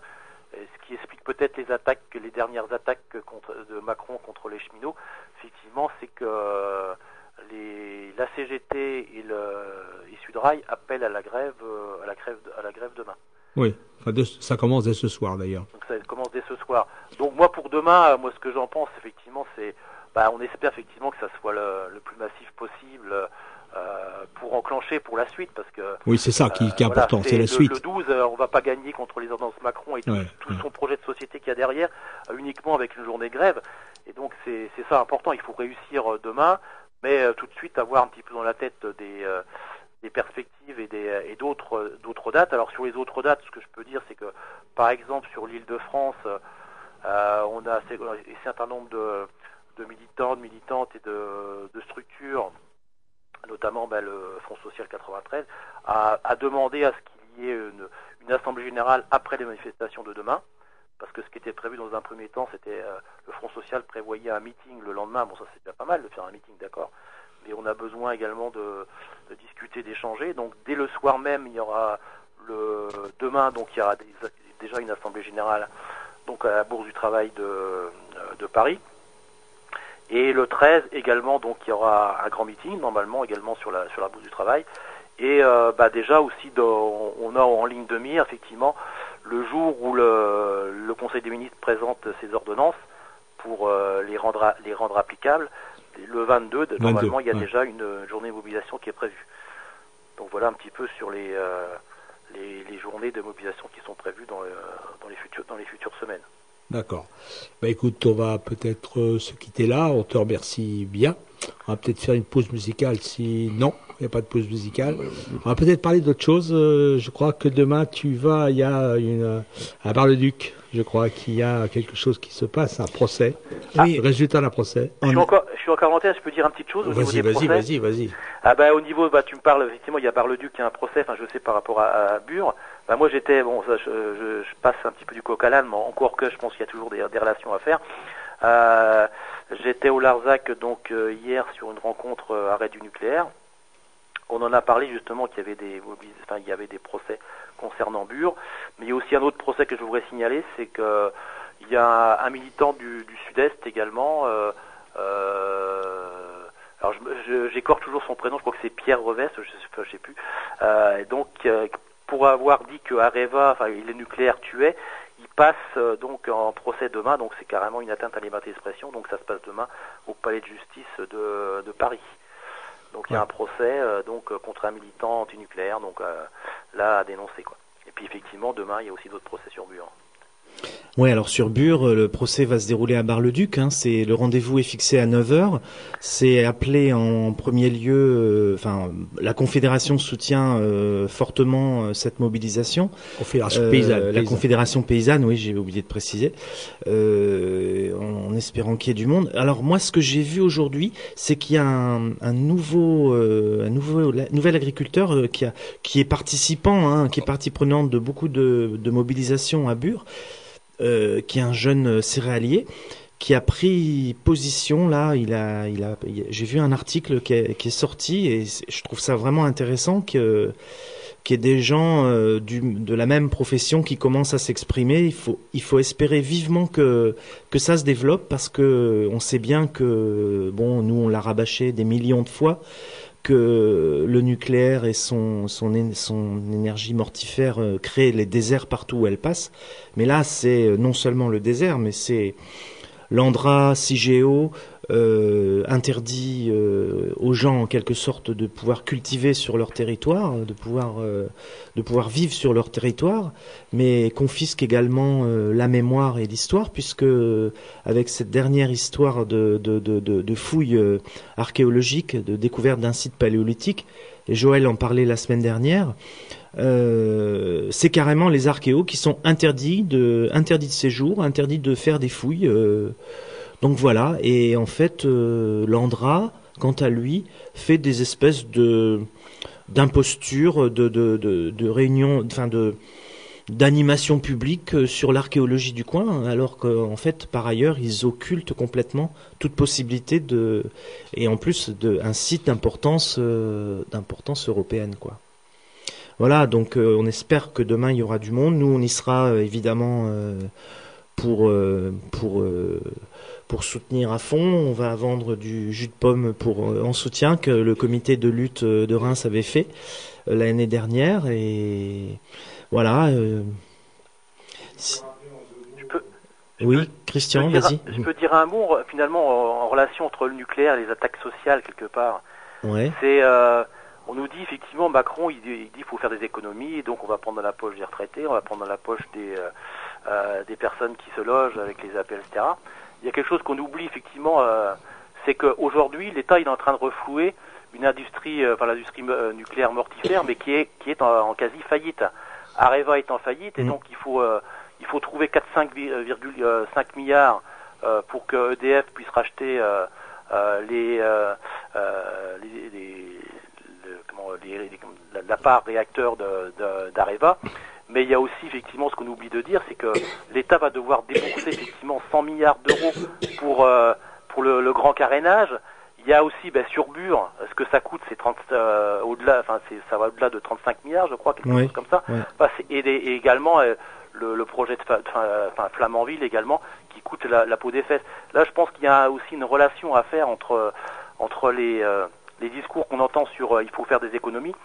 ce qui explique peut-être les attaques, les dernières attaques contre, de Macron contre les cheminots. Effectivement, c'est que euh, les, la CGT et, le, et Sudrail appellent à la grève, euh, à la grève, à la grève demain. Oui, enfin de, ça commence dès ce soir d'ailleurs. Donc ça commence dès ce soir. Donc moi pour demain, moi ce que j'en pense effectivement, c'est, bah, on espère effectivement que ça soit le, le plus massif possible. Euh, pour enclencher pour la suite parce que oui c'est ça qui, qui est important voilà, c'est la le, suite. le 12 euh, on va pas gagner contre les ordonnances Macron et tout, ouais, tout ouais. son projet de société qu'il y a derrière euh, uniquement avec une journée de grève. Et donc c'est ça important il faut réussir euh, demain mais euh, tout de suite avoir un petit peu dans la tête des euh, des perspectives et des et d'autres d'autres dates. Alors sur les autres dates ce que je peux dire c'est que par exemple sur l'île de France on a un certain nombre de de militants, de militantes et de, de structures notamment ben, le Fonds social 93, a, a demandé à ce qu'il y ait une, assemblée générale après les manifestations de demain. parce que ce qui était prévu dans un premier temps, c'était le Front Social prévoyait un meeting le lendemain. Bon, ça c'est déjà pas mal de faire un meeting, d'accord. Mais on a besoin également de, discuter, d'échanger. Donc dès le soir même, il y aura le demain, donc il y aura déjà une assemblée générale, donc à la Bourse du Travail de, de Paris. Et le 13 également, donc il y aura un grand meeting normalement également sur la sur la Bourse du Travail. Et euh, bah, déjà aussi, on a en ligne de mire effectivement le jour où le, le Conseil des ministres présente ses ordonnances pour euh, les rendre les rendre applicables. Le 22, normalement, il y a déjà une journée de mobilisation qui est prévue. Donc voilà un petit peu sur les, euh, les, les, journées de mobilisation qui sont prévues dans, dans, les, futures, dans les futures semaines. D'accord. Bah écoute, on va peut-être se quitter là. On te remercie bien. On va peut-être faire une pause musicale si non, il n'y a pas de pause musicale. On va peut-être parler d'autre chose. Euh, je crois que demain tu vas, il y a une à Bar-le-Duc. Je crois qu'il y a quelque chose qui se passe, un procès. Ah. Oui, résultat d'un procès. Je suis, encore, je suis en je peux dire un petit chose au niveau des vas-y, vas-y, vas-y. Ah bah au niveau, bah tu me parles effectivement, il y a Bar-le-Duc qui a un procès. Enfin, je sais par rapport à, à Bure. Bah moi j'étais, bon, ça, je, je, je, passe un petit peu du coq à l'âne, mais encore que je pense qu'il y a toujours des, des relations à faire. Euh, J'étais au Larzac donc euh, hier sur une rencontre euh, arrêt du nucléaire. On en a parlé justement qu'il y avait des enfin, il y avait des procès concernant Bure, mais il y a aussi un autre procès que je voudrais signaler, c'est que il y a un, militant du, Sud-Est également. Euh, euh, alors j'écorche toujours son prénom, je crois que c'est Pierre Revès, je je sais plus. Euh, donc pour avoir dit que Areva, enfin les nucléaires tuaient, il passe euh, donc en procès demain, donc c'est carrément une atteinte à la liberté d'expression, donc ça se passe demain au palais de justice de Paris. Donc il y a un procès euh, donc contre un militant antinucléaire, donc euh, là à dénoncer quoi. Et puis effectivement demain il y a aussi d'autres procès sur Bure. Oui, alors sur Bure, le procès va se dérouler à Bar-le-Duc. Hein, c'est le rendez-vous est fixé à 9 h C'est appelé en premier lieu. Euh, enfin, la Confédération soutient euh, fortement euh, cette mobilisation. Confédération paysanne. La Confédération paysanne, oui, j'ai oublié de préciser. En, espérant qu'il y ait du monde. Alors moi, ce que j'ai vu aujourd'hui, c'est qu'il y a un, un nouveau, un nouveau, nouvel agriculteur qui a, qui est participant, hein, qui est partie prenante de beaucoup de, de mobilisations à Bure. Euh, qui est un jeune céréalier qui a pris position là. Il a, il a, j'ai vu un article qui est, sorti et je trouve ça vraiment intéressant que qu'il y ait des gens euh, de la même profession qui commencent à s'exprimer. Il faut, il faut espérer vivement que que ça se développe parce que on sait bien que bon, nous on l'a rabâché des millions de fois que le nucléaire et son, son, son énergie mortifère euh, créent les déserts partout où elle passe. Mais là, c'est euh, non seulement le désert, mais c'est l'Andra, CIGEO, euh, interdit euh, aux gens en quelque sorte de pouvoir cultiver sur leur territoire, de pouvoir euh, vivre sur leur territoire, mais confisque également euh, la mémoire et l'histoire, puisque avec cette dernière histoire de, de fouilles archéologiques, de découverte d'un site paléolithique, et Joël en parlait la semaine dernière. Euh, c'est carrément les archéos qui sont interdits de interdits de séjour, interdits de faire des fouilles. Euh, donc voilà, et en fait, euh, Landra, quant à lui, fait des espèces de d'impostures, de, de, de, réunions, enfin de sur l'archéologie du coin, alors qu'en fait, par ailleurs, ils occultent complètement toute possibilité de, et en plus de un site d'importance d'importance européenne, quoi. Voilà, donc on espère que demain il y aura du monde. Nous, on y sera évidemment pour pour pour soutenir à fond. On va vendre du jus de pomme pour euh, en soutien que le comité de lutte euh, de Reims avait fait euh, l'année dernière et voilà. oui, Christian, vas-y. Je peux dire un mot finalement en, relation entre le nucléaire et les attaques sociales quelque part. Ouais. C'est on nous dit effectivement Macron il dit il faut faire des économies donc on va prendre dans la poche des retraités, on va prendre dans la poche des des personnes qui se logent avec les appels etc il y a quelque chose qu'on oublie effectivement, euh, c'est qu'aujourd'hui l'État est en train de reflouer une industrie, euh, enfin l'industrie euh, nucléaire mortifère, mais qui est qui est en, quasi faillite. Areva est en faillite et mm. donc il faut il faut trouver 4,5 milliards pour que EDF puisse racheter les, les, les, comment, la, part réacteur d'Areva. De, Mais il y a aussi effectivement ce qu'on oublie de dire, c'est que l'État va devoir débourser effectivement 100 milliards d'euros pour euh, pour le, le grand carénage. Il y a aussi ben, sur Bure, ce que ça coûte, c'est 30 euh, au-delà, enfin ça va au-delà de 35 milliards, je crois, quelque Oui, chose comme ça. Enfin, et, également euh, le, le projet de enfin, Flamanville également qui coûte la, la peau des fesses. Là, je pense qu'il y a aussi une relation à faire entre entre les euh, les discours qu'on entend sur euh, il faut faire des économies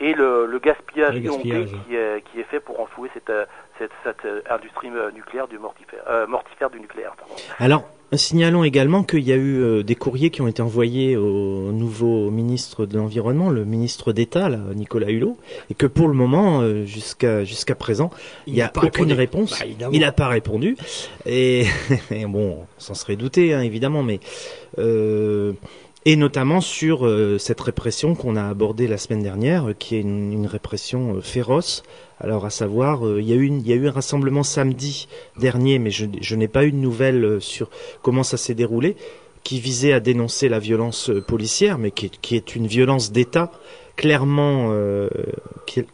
et le, le gaspillage Le éhonté gaspillage. qui est, qui est fait pour enflouer cette, euh, cette, cette euh, industrie nucléaire du mortifère, euh, mortifère du nucléaire. pardon. Alors, signalons également qu'il y a eu euh, des courriers qui ont été envoyés au nouveau ministre de l'Environnement, le ministre d'État, Nicolas Hulot, et que pour le moment, euh, jusqu'à jusqu'à présent, il n'y a aucune répondu. réponse. Bah, il n'a pas répondu. Et, et bon, on s'en serait douté, hein, évidemment, mais... Euh, et notamment sur euh, cette répression qu'on a abordée la semaine dernière, euh, qui est une, répression euh, féroce. Alors à savoir, euh, il y a eu un rassemblement samedi dernier, mais je, n'ai pas eu de nouvelles sur comment ça s'est déroulé, qui visait à dénoncer la violence policière, mais qui est, une violence d'État clairement euh,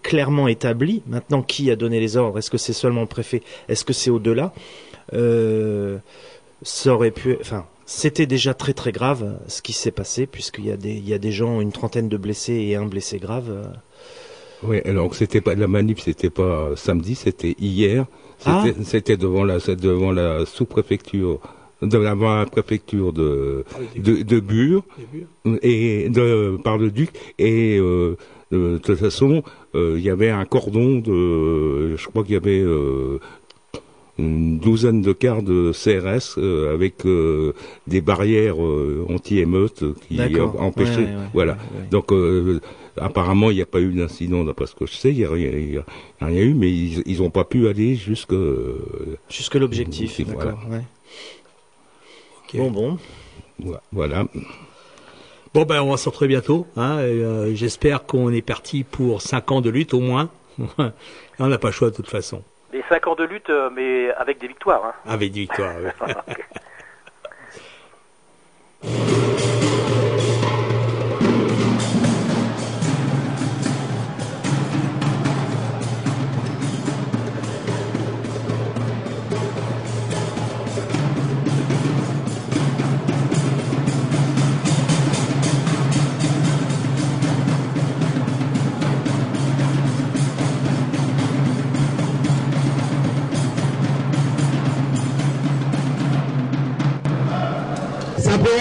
clairement établie. Maintenant, qui a donné les ordres? Est-ce que c'est seulement le préfet? Est-ce que c'est au-delà? Euh, Ça aurait pu, enfin. C'était déjà très très grave euh, ce qui s'est passé puisqu'il y a des il y a des gens une trentaine de blessés et un blessé grave. euh. Oui, alors c'était pas la manif, c'était pas samedi, c'était hier. C'était Ah. c'était devant la devant la sous-préfecture devant la préfecture de de, de Bure et de par le duc et euh, de, de toute façon euh, il y avait un cordon de je crois qu'il y avait euh, une douzaine de cars de CRS euh, avec euh, des barrières euh, anti-émeutes qui empêchaient Ouais, ouais, ouais, voilà ouais, ouais. donc euh, apparemment il n'y a pas eu d'incident d'après ce que je sais il n'y a, rien- il y a rien eu mais ils ils ont pas pu aller jusque Jusque l'objectif, Voilà. Bon bon. voilà Bon ben on va se retrouver bientôt. Hein, et, euh, J'espère qu'on est parti pour 5 ans de lutte au moins. on n'a pas le choix de toute façon. Les 5 ans de lutte, euh, mais avec des victoires. Hein. Avec des victoires. oui.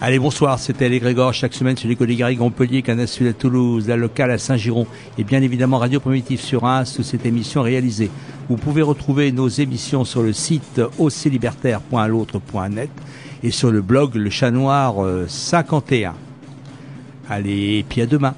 Allez, bonsoir, c'était Les Grégor, chaque semaine sur l'école des Garrigues, Montpellier, à Toulouse, la locale à Saint-Giron et bien évidemment Radio Primitif sur un sous cette émission réalisée. Vous pouvez retrouver nos émissions sur le site aussilibertaire.l'autre.net et sur le blog Le Chat Noir euh, 51. Allez, et puis à demain.